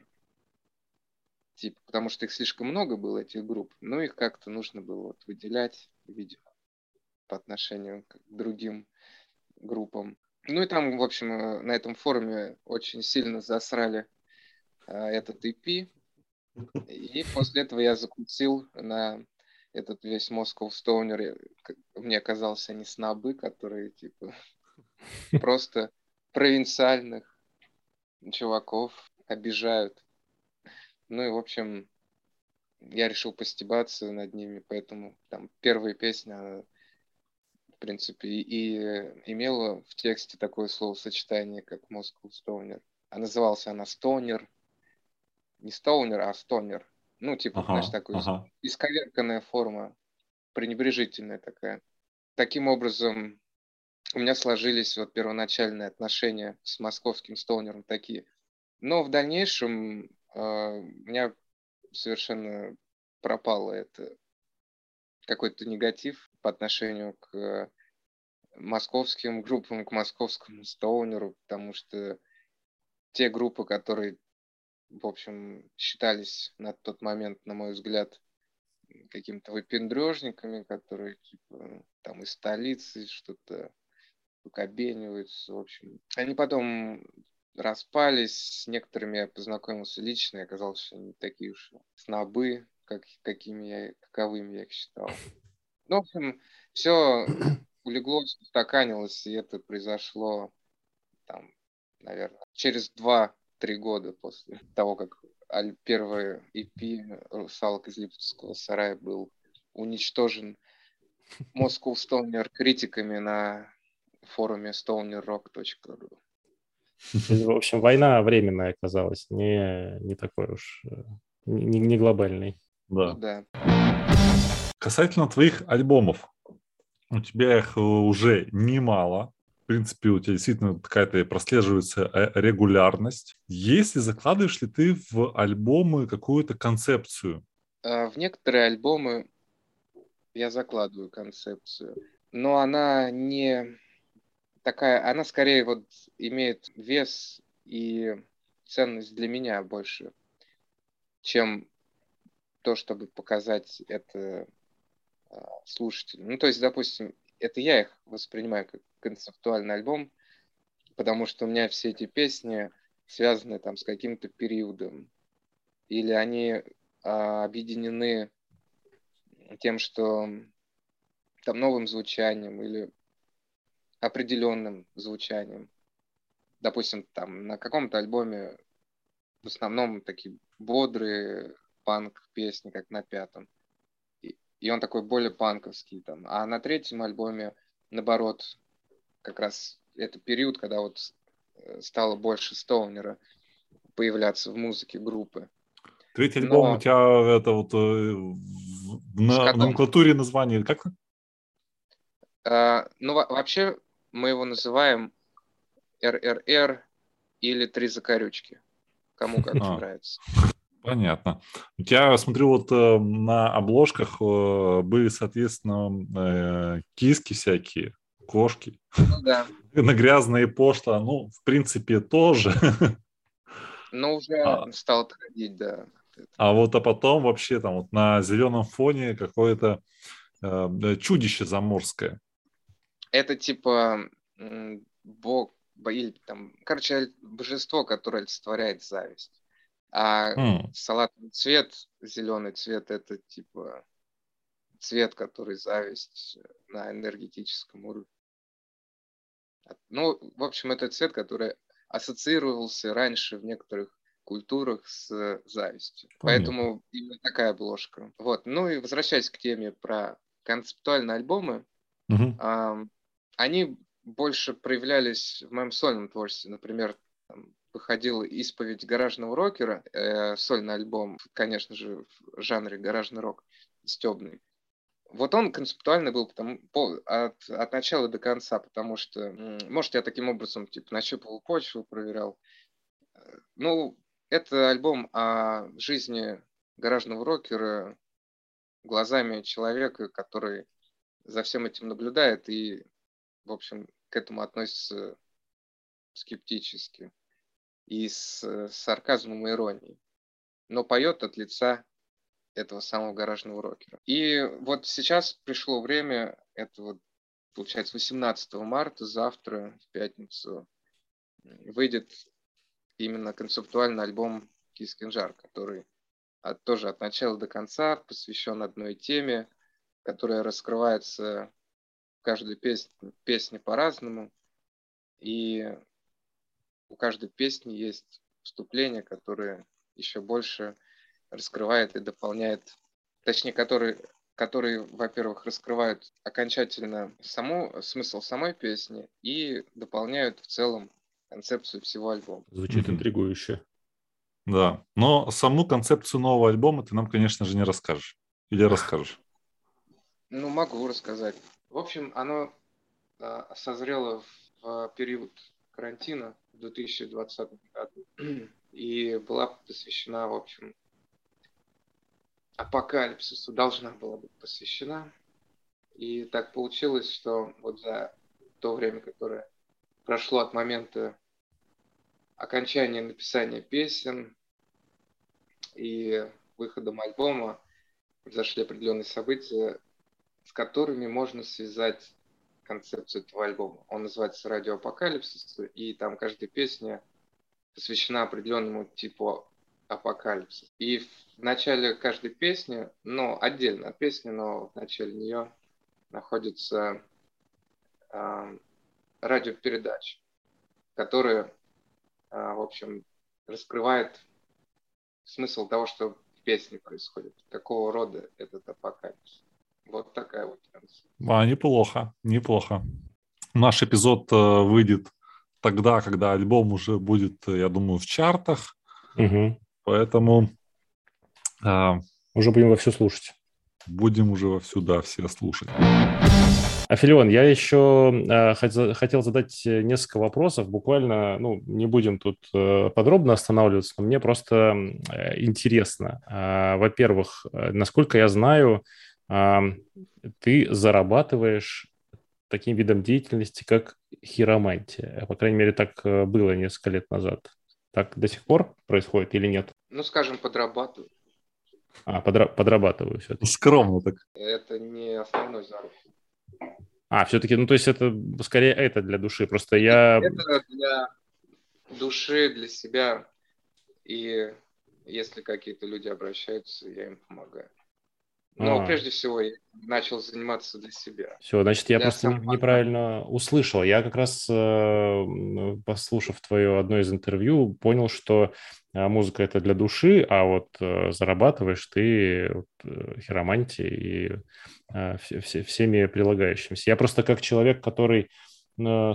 Типа, потому что их слишком много было, этих групп, но их как-то нужно было вот выделять, видимо, по отношению к другим группам. Ну и там, в общем, э, на этом форуме очень сильно засрали э, этот EP. И после этого я закусил на этот весь Moscow Stoner. Мне оказался не снобы, которые, типа, просто провинциальных чуваков обижают. Ну и, в общем, я решил постебаться над ними, поэтому там первая песня, она, в принципе, и, и имела в тексте такое словосочетание, как Moscow Stoner. А называлась она Stoner. Не Stoner, а Stoner. Ну, типа, Ага, знаешь, такой ага. исковерканная форма, пренебрежительная такая. Таким образом, у меня сложились вот первоначальные отношения с московским стоунером такие. Но в дальнейшем э, у меня совершенно пропало это какой-то негатив по отношению к московским группам, к московскому стоунеру, потому что те группы, которые, в общем, считались на тот момент, на мой взгляд, какими-то выпендрежниками, которые типа там из столицы что-то кабениваются, в общем. Они потом распались, с некоторыми я познакомился лично, и оказалось, что они такие уж снобы, как, какими я, каковыми я их считал. Ну, в общем, все улеглось, устаканилось, и это произошло там, наверное, через 2-3 года после того, как первый EP «Русалок из Липецкого сарая» был уничтожен Moscow Stoner критиками на форуме stonerrock.ru. В общем, война временная оказалась, не, не такой уж, э, не, не глобальный. Да. Да. Касательно твоих альбомов, У тебя их э, уже немало. Принципе, у тебя действительно какая-то прослеживается э, регулярность. Если закладываешь ли ты в альбомы какую-то концепцию? А, в некоторые альбомы я закладываю концепцию, но она не такая, она скорее вот имеет вес и ценность для меня больше, чем то, чтобы показать это а, слушателям. Ну, то есть, допустим, это я их воспринимаю как концептуальный альбом, потому что у меня все эти песни связаны там с каким-то периодом, или они а, объединены тем, что там новым звучанием или определенным звучанием. Допустим, там на каком-то альбоме в основном такие бодрые панк-песни, как на пятом. И, и он такой более панковский там. А на третьем альбоме, наоборот, как раз это период, когда вот э, стало больше стоунера появляться в музыке группы. Третий альбом Но... у тебя это вот э, в на номенклатуре название как? А, ну, вообще мы его называем РРР или Три закорючки. Кому как а, нравится. Понятно. У тебя, смотрю, вот э, на обложках э, были, соответственно, э, киски всякие, кошки. Ну да. На грязные пошла, ну, в принципе, тоже. Ну, уже а, стал отходить, да. А вот а потом вообще там вот на зеленом фоне какое-то э, чудище заморское. Это типа бог, или там, короче, божество, которое олицетворяет зависть. А mm. салатный цвет, зеленый цвет, это типа цвет, который зависть на энергетическом уровне. Ну, в общем, это цвет, который ассоциировался раньше в некоторых культурах с завистью. Понятно. Поэтому именно такая обложка. Вот. Ну и возвращаясь к теме про концептуальные альбомы, угу. э, они больше проявлялись в моем сольном творчестве. Например, там, выходила «Исповедь гаражного рокера», э, сольный альбом, конечно же, в жанре гаражный рок, стебный. Вот он концептуальный был потому, по, от, от начала до конца, потому что, может, я таким образом типа нащупывал почву, проверял. Ну, это альбом о жизни гаражного рокера глазами человека, который за всем этим наблюдает и, в общем, к этому относится скептически и с сарказмом и иронией, но поет от лица этого самого гаражного рокера. И вот сейчас пришло время, это вот, получается, 18 марта, завтра, в пятницу, выйдет именно концептуальный альбом Кис Кинжар, который от, тоже от начала до конца посвящен одной теме, которая раскрывается в каждой песне, песне по-разному. И у каждой песни есть вступление, которое еще больше раскрывает и дополняет, точнее, которые, которые, во-первых, раскрывают окончательно саму, смысл самой песни и дополняют в целом концепцию всего альбома. Звучит mm-hmm. интригующе. Да, но саму концепцию нового альбома ты нам, конечно же, не расскажешь. Или расскажешь? Ну, могу рассказать. В общем, оно э, созрело в, в период карантина в 2020 году и была посвящена, в общем, апокалипсису, должна была быть посвящена. И так получилось, что вот за то время, которое прошло от момента окончания написания песен и выходом альбома произошли определенные события, с которыми можно связать концепцию этого альбома. Он называется «Радио Апокалипсис», и там каждая песня посвящена определенному типу апокалипсиса. И в начале каждой песни, ну, отдельно от песни, но в начале нее находится э, радиопередача, которая, а, в общем, раскрывает смысл того, что в песне происходит, какого рода этот апокалипсис. Вот такая вот А, неплохо, неплохо. Наш эпизод э, выйдет тогда, когда альбом уже будет, я думаю, в чартах. Угу. Поэтому... А, уже будем во все слушать. Будем уже во всю, да, все слушать. Афилион, я еще э, хотел задать несколько вопросов. Буквально, ну, не будем тут э, подробно останавливаться, но мне просто э, интересно. Э, во-первых, э, насколько я знаю, э, ты зарабатываешь таким видом деятельности, как хиромантия. По крайней мере, так э, было несколько лет назад. Так до сих пор происходит или нет? Ну, скажем, подрабатываю. А, подра- подрабатываю все-таки. Скромно так. Это не основной заработок. А, все-таки, ну, то есть это скорее это для души. Просто я... Это для души, для себя. И если какие-то люди обращаются, я им помогаю. Но а. прежде всего я начал заниматься для себя. Все, значит, я для просто сам... неправильно услышал. Я как раз, э, послушав твое одно из интервью, понял, что э, музыка это для души, а вот э, зарабатываешь ты хиромантией и всеми прилагающимися. Я просто как человек, который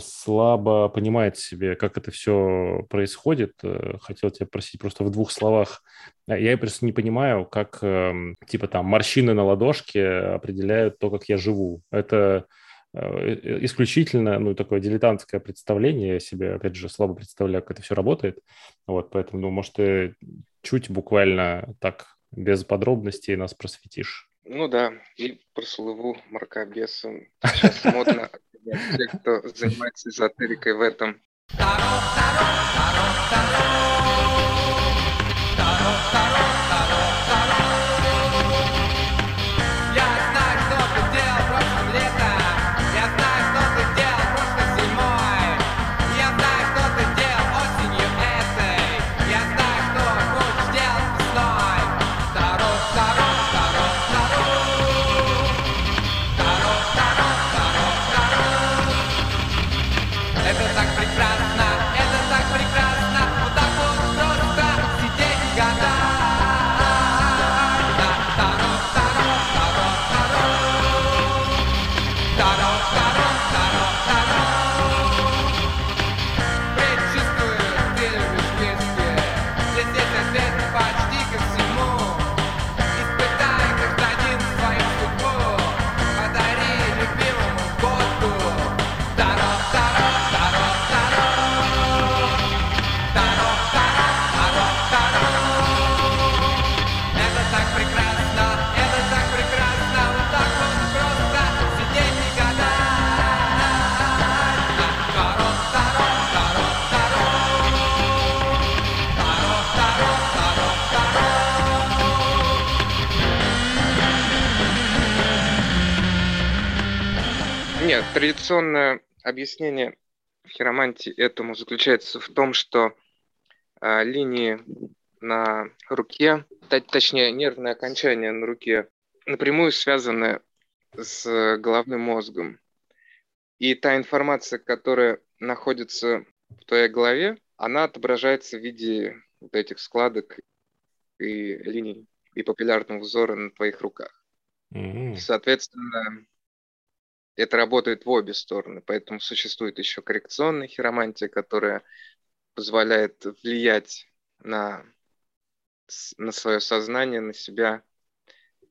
слабо понимает себе, как это все происходит. Э, хотел тебя просить просто в двух словах. Э, я просто не понимаю, как эм, типа там морщины на ладошке определяют то, как я живу. Это э, исключительно, ну, такое дилетантское представление. Я себе, опять же, слабо представляю, как это все работает. Вот, поэтому, ну, может, ты чуть буквально так, без подробностей нас просветишь. Ну да, и прослыву мракобесом. Сейчас модно те, кто занимается эзотерикой в этом. Таро, таро, таро, таро. Традиционное объяснение в хиромантии этому заключается в том, что э, линии на руке, точнее нервные окончания на руке, напрямую связаны с головным мозгом. И та информация, которая находится в твоей голове, она отображается в виде вот этих складок и линий и папиллярного взора на твоих руках. Mm-hmm. Соответственно, это работает в обе стороны, поэтому существует еще коррекционная хиромантия, которая позволяет влиять на, на свое сознание, на себя,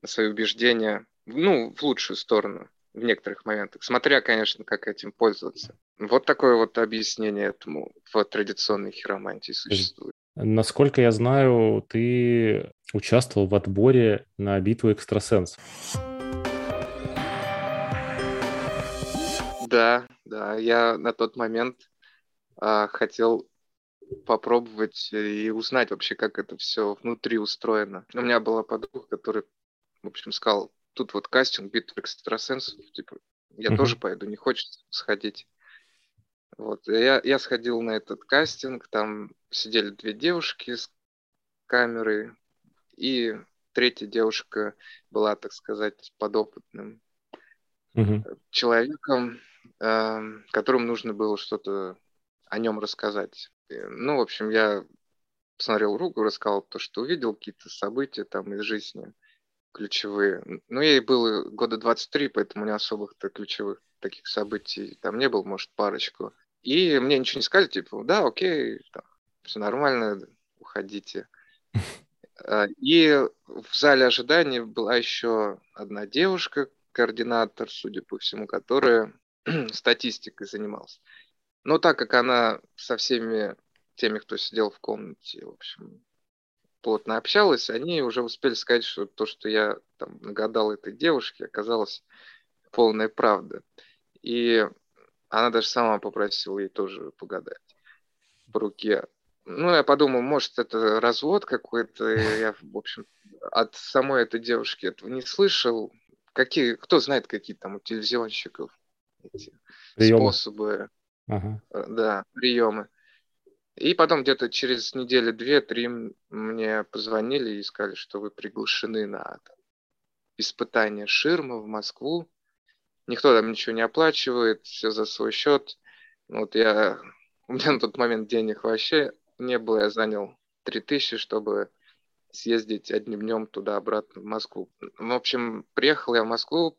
на свои убеждения, ну, в лучшую сторону в некоторых моментах, смотря, конечно, как этим пользоваться. Вот такое вот объяснение этому в традиционной хиромантии существует. Насколько я знаю, ты участвовал в отборе на битву экстрасенсов. Да, да, я на тот момент а, хотел попробовать и узнать вообще, как это все внутри устроено. У меня была подруга, которая, в общем, сказал, тут вот кастинг битва экстрасенсов, типа, я uh-huh. тоже пойду, не хочется сходить. Вот, я, я сходил на этот кастинг, там сидели две девушки с камерой, и третья девушка была, так сказать, подопытным uh-huh. человеком, которым нужно было что-то о нем рассказать. Ну, в общем, я посмотрел руку, рассказал то, что увидел, какие-то события там из жизни ключевые. Ну, ей было года 23, поэтому не особых-то ключевых таких событий там не было, может, парочку. И мне ничего не сказали, типа, да, окей, там, все нормально, уходите. Э, и в зале ожидания была еще одна девушка, координатор, судя по всему, который статистикой занимался. Но так как она со всеми теми, кто сидел в комнате, в общем, плотно общалась, они уже успели сказать, что то, что я там нагадал этой девушке, оказалось полная правда. И она даже сама попросила ей тоже погадать по руке. Ну, я подумал, может, это развод какой-то. Я, в общем, от самой этой девушки этого не слышал. Какие, кто знает, какие там у телевизионщиков эти приемы. способы. Ага. Э, да, приемы. И потом где-то через недели две-три мне позвонили и сказали, что вы приглашены на там, испытание ширмы в Москву. Никто там ничего не оплачивает, все за свой счет. Вот я, у меня на тот момент денег вообще не было, я занял 3000, чтобы съездить одним днем туда-обратно в Москву. В общем, приехал я в Москву,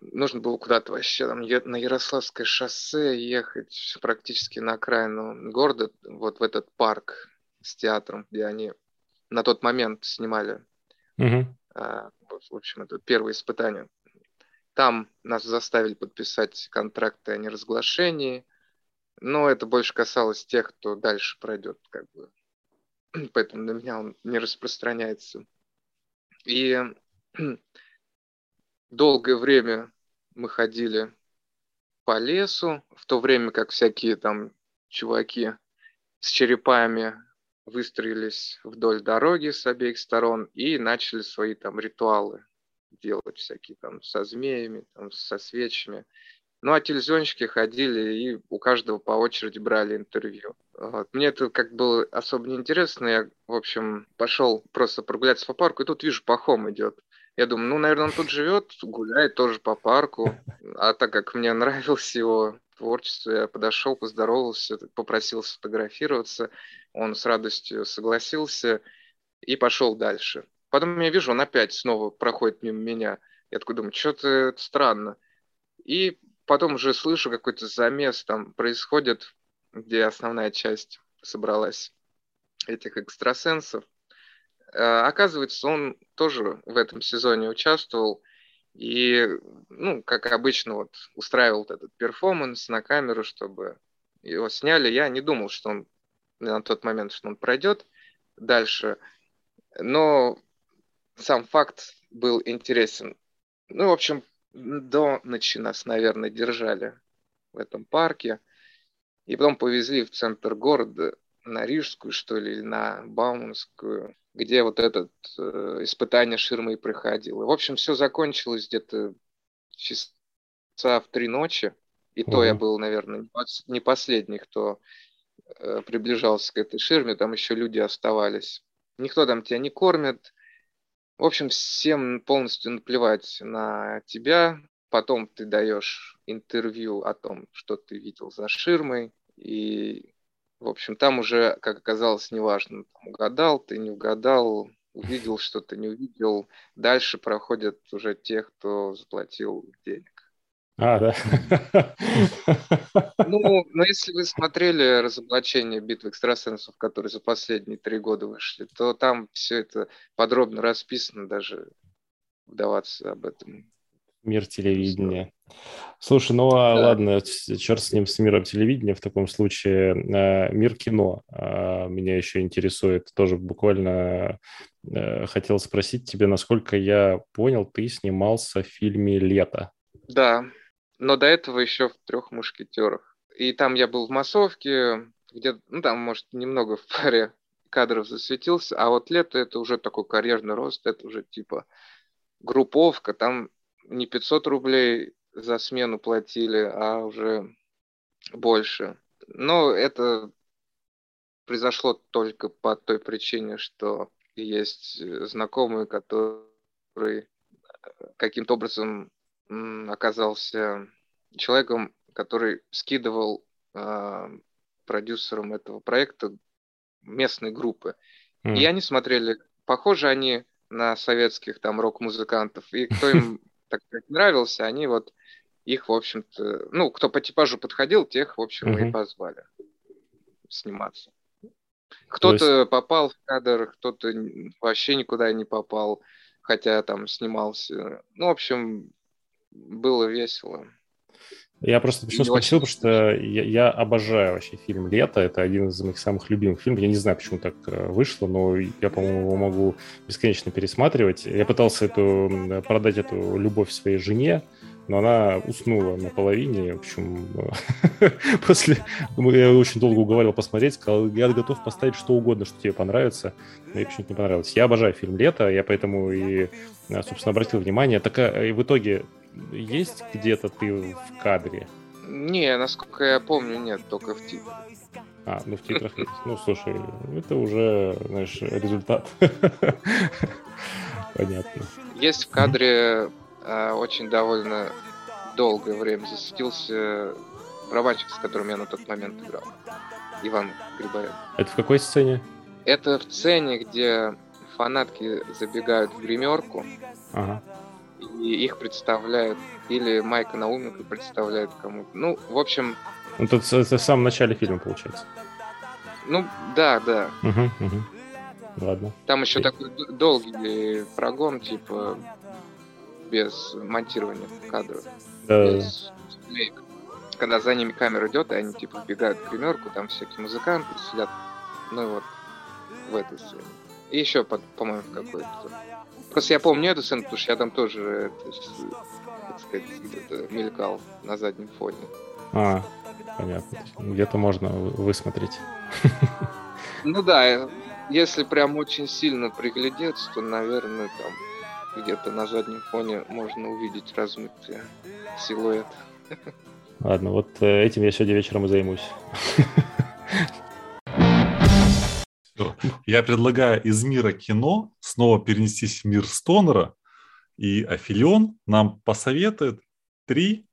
нужно было куда-то вообще там на Ярославское шоссе ехать практически на окраину города, вот в этот парк с театром, где они на тот момент снимали, uh-huh. а, в общем, это первое испытание. Там нас заставили подписать контракты о неразглашении, но это больше касалось тех, кто дальше пройдет, как бы. Поэтому на меня он не распространяется. И долгое время мы ходили по лесу, в то время как всякие там чуваки с черепами выстроились вдоль дороги с обеих сторон и начали свои там ритуалы делать всякие там со змеями, там, со свечами. Ну, а телевизионщики ходили и у каждого по очереди брали интервью. Вот. Мне это как было особо неинтересно. Я, в общем, пошел просто прогуляться по парку, и тут вижу, Пахом идет. Я думаю, ну, наверное, он тут живет, гуляет тоже по парку. А так как мне нравилось его творчество, я подошел, поздоровался, попросил сфотографироваться. Он с радостью согласился и пошел дальше. Потом я вижу, он опять снова проходит мимо меня. Я такой думаю, что-то странно. И потом уже слышу какой-то замес там происходит, где основная часть собралась этих экстрасенсов. А, оказывается, он тоже в этом сезоне участвовал и, ну, как обычно, вот устраивал этот перформанс на камеру, чтобы его сняли. Я не думал, что он на тот момент, что он пройдет дальше, но сам факт был интересен. Ну, в общем, до ночи нас, наверное, держали в этом парке. И потом повезли в центр города, на Рижскую, что ли, или на Бауманскую, где вот это э, испытание ширмой проходило. В общем, все закончилось где-то часа в три ночи. И угу. то я был, наверное, не последний, кто э, приближался к этой ширме. Там еще люди оставались. Никто там тебя не кормит, в общем, всем полностью наплевать на тебя. Потом ты даешь интервью о том, что ты видел за ширмой. И, в общем, там уже, как оказалось, неважно, там, угадал ты, не угадал, увидел что-то, не увидел. Дальше проходят уже те, кто заплатил денег. А, да. Ну, но если вы смотрели разоблачение битвы экстрасенсов, которые за последние три года вышли, то там все это подробно расписано, даже вдаваться об этом. Мир телевидения. Слушай, ну а да. ладно, черт с ним, с миром телевидения, в таком случае э, мир кино э, меня еще интересует. Тоже буквально э, хотел спросить тебе, насколько я понял, ты снимался в фильме «Лето». Да, но до этого еще в трех мушкетерах. И там я был в массовке, где, ну, там, может, немного в паре кадров засветился, а вот лето это уже такой карьерный рост, это уже типа групповка, там не 500 рублей за смену платили, а уже больше. Но это произошло только по той причине, что есть знакомые, которые каким-то образом оказался человеком, который скидывал э, продюсерам этого проекта местной группы. Mm. И они смотрели, похожи они на советских там рок-музыкантов. И кто им так сказать, нравился, они вот их, в общем-то, ну, кто по типажу подходил, тех, в общем, mm-hmm. и позвали сниматься. Кто-то есть... попал в кадр, кто-то вообще никуда не попал хотя там снимался. Ну, в общем, было весело. Я просто почему спросил, потому что я, я обожаю вообще фильм «Лето». Это один из моих самых любимых фильмов. Я не знаю, почему так э, вышло, но я, по-моему, его могу бесконечно пересматривать. Я пытался эту, продать эту любовь своей жене, но она уснула на половине. В общем, после... Я очень долго уговаривал посмотреть, сказал, я готов поставить что угодно, что тебе понравится. Мне почему-то не понравилось. Я обожаю фильм «Лето», я поэтому и, э, собственно, обратил внимание. Так и в итоге есть где-то ты в кадре? Не, насколько я помню, нет, только в титрах. А, ну в титрах есть. Ну, слушай, это уже, знаешь, результат. Понятно. Есть в кадре э, очень довольно долгое время засветился барабанщик, с которым я на тот момент играл. Иван Грибарев. Это в какой сцене? Это в сцене, где фанатки забегают в гримерку. Ага и их представляют, или Майка Науменко представляет кому-то. Ну, в общем... Ну, это, это в самом начале фильма, получается. Ну, да, да. Угу, угу. Ладно. Там еще такой долгий прогон, типа, без монтирования кадров. Да. Без Когда за ними камера идет, и они, типа, вбегают в гримерку, там всякие музыканты сидят. Ну, вот в этой сцене. И еще, по-моему, в какой-то Просто я помню эту сцену, потому что я там тоже, так сказать, мелькал на заднем фоне. А, понятно. Где-то можно высмотреть. Ну да, если прям очень сильно приглядеться, то, наверное, там где-то на заднем фоне можно увидеть размытый силуэт. Ладно, вот э, этим я сегодня вечером и займусь. Я предлагаю из мира кино снова перенестись в мир Стонера, и Афилион нам посоветует три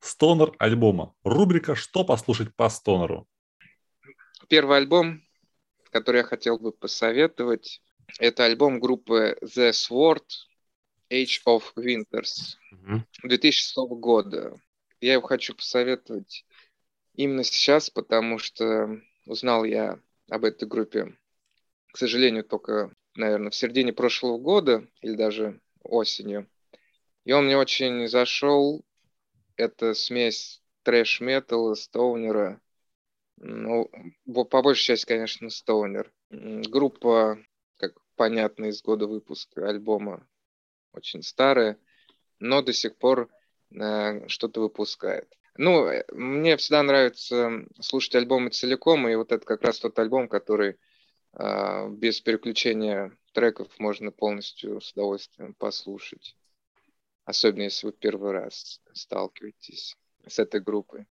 Стонер альбома. Рубрика «Что послушать по Стонеру?» Первый альбом, который я хотел бы посоветовать, это альбом группы The Sword Age of Winters 2006 года. Я его хочу посоветовать именно сейчас, потому что узнал я об этой группе к сожалению, только, наверное, в середине прошлого года или даже осенью. И он мне очень зашел. Это смесь трэш-металла, стоунера. Ну, по большей части, конечно, стоунер. Группа, как понятно из года выпуска альбома, очень старая, но до сих пор э, что-то выпускает. Ну, э, мне всегда нравится слушать альбомы целиком, и вот это как раз тот альбом, который без переключения треков можно полностью с удовольствием послушать. Особенно если вы первый раз сталкиваетесь с этой группой.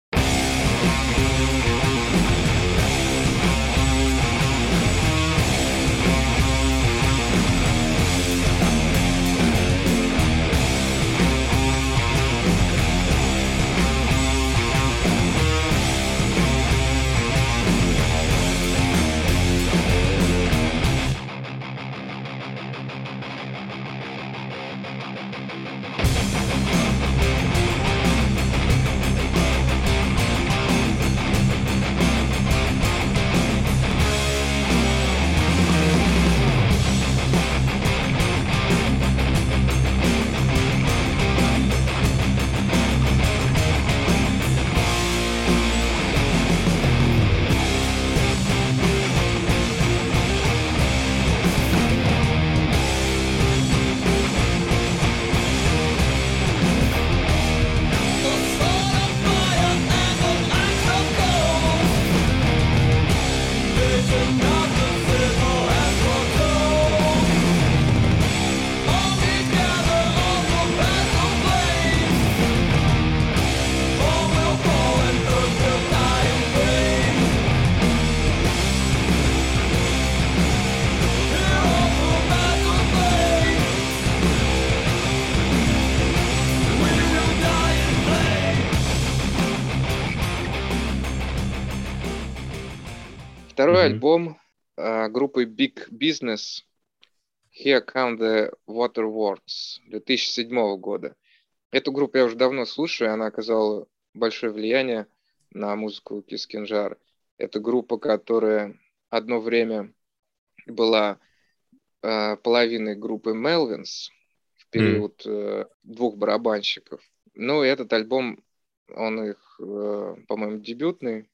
Э, группы Big Business Here Come the Waterworks 2007 года. Эту группу я уже давно слушаю, она оказала большое влияние на музыку Кискинжар. Это группа, которая одно время была э, половиной группы Melvins, период mm. двух барабанщиков. Ну, этот альбом, он их, по-моему, дебютный.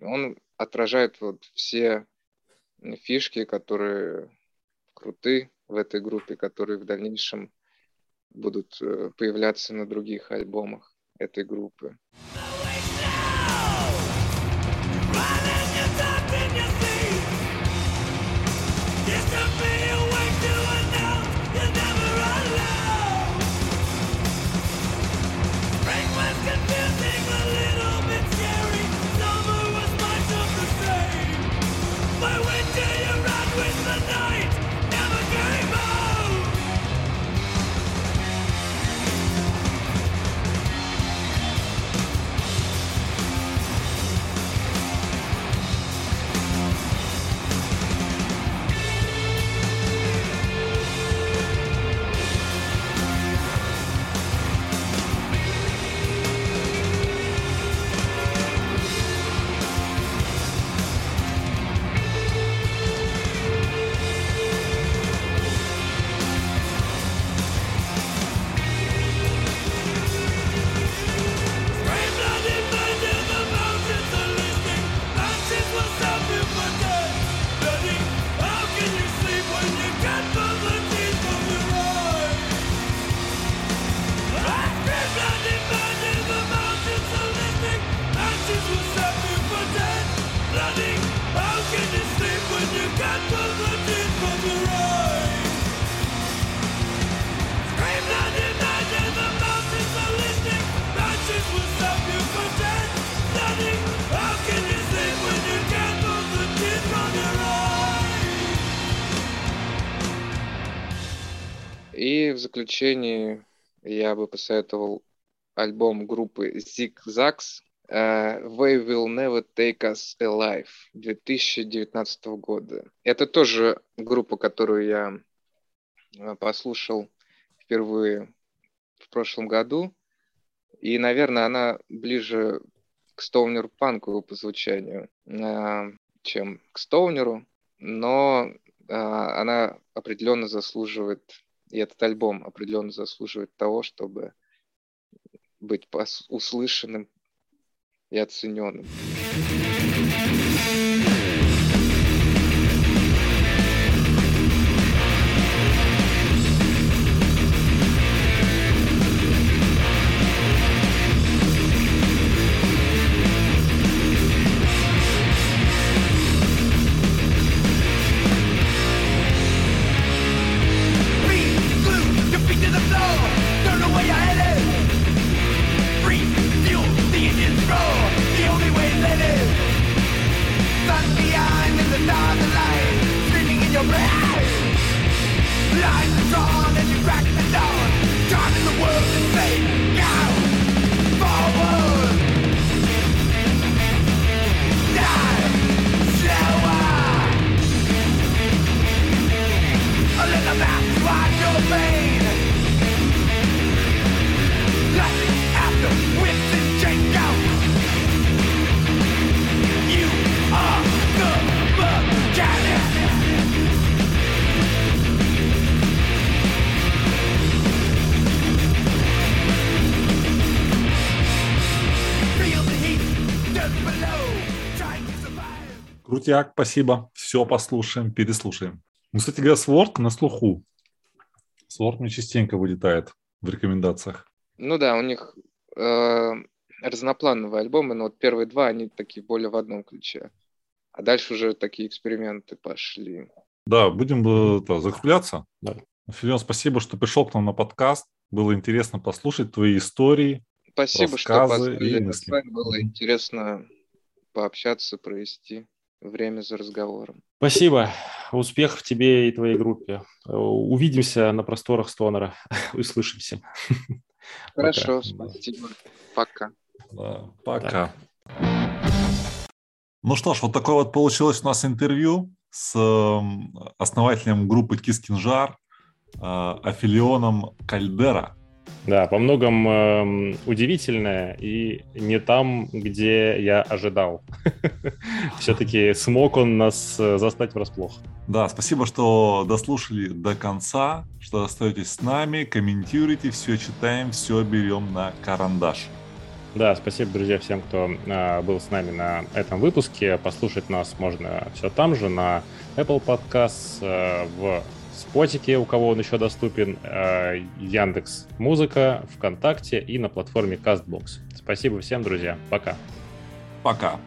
Он отражает вот все фишки, которые круты в этой группе, которые в дальнейшем будут появляться на других альбомах этой группы. Заключении я бы посоветовал альбом группы Zig Zags uh, They Will Never Take Us Alive 2019 года. Это тоже группа, которую я э, послушал впервые в прошлом году. И, наверное, она ближе к стоунер-панку по звучанию, э, чем к стоунеру, но она определенно заслуживает и этот альбом определенно заслуживает того, чтобы быть услышанным и оцененным. Крутяк, спасибо. Все послушаем, переслушаем. Ну, кстати говоря, Сворд на слуху. Сворд мне частенько вылетает в рекомендациях. Ну да, у них э, разноплановые альбомы, но вот первые два, они такие более в одном ключе. А дальше уже такие эксперименты пошли. Да, будем э, да, закругляться. Да. Филион, спасибо, что пришел к нам на подкаст. Было интересно послушать твои истории, Спасибо, что позвали. С вами было интересно пообщаться, провести время за разговором. Спасибо. Успехов тебе и твоей группе. Увидимся на просторах Стонера. Услышимся. Хорошо, пока. спасибо. Пока. Да, пока. Ну что ж, вот такое вот получилось у нас интервью с основателем группы Кискинжар, Афилионом Кальдера. Да, по многом э, удивительное и не там, где я ожидал. Все-таки смог он нас э, застать врасплох. Да, спасибо, что дослушали до конца, что остаетесь с нами, комментируйте, все читаем, все берем на карандаш. Да, спасибо, друзья, всем, кто э, был с нами на этом выпуске. Послушать нас можно все там же, на Apple Podcast, э, в Спотике, у кого он еще доступен, э, Яндекс Музыка, ВКонтакте и на платформе CastBox. Спасибо всем, друзья. Пока. Пока.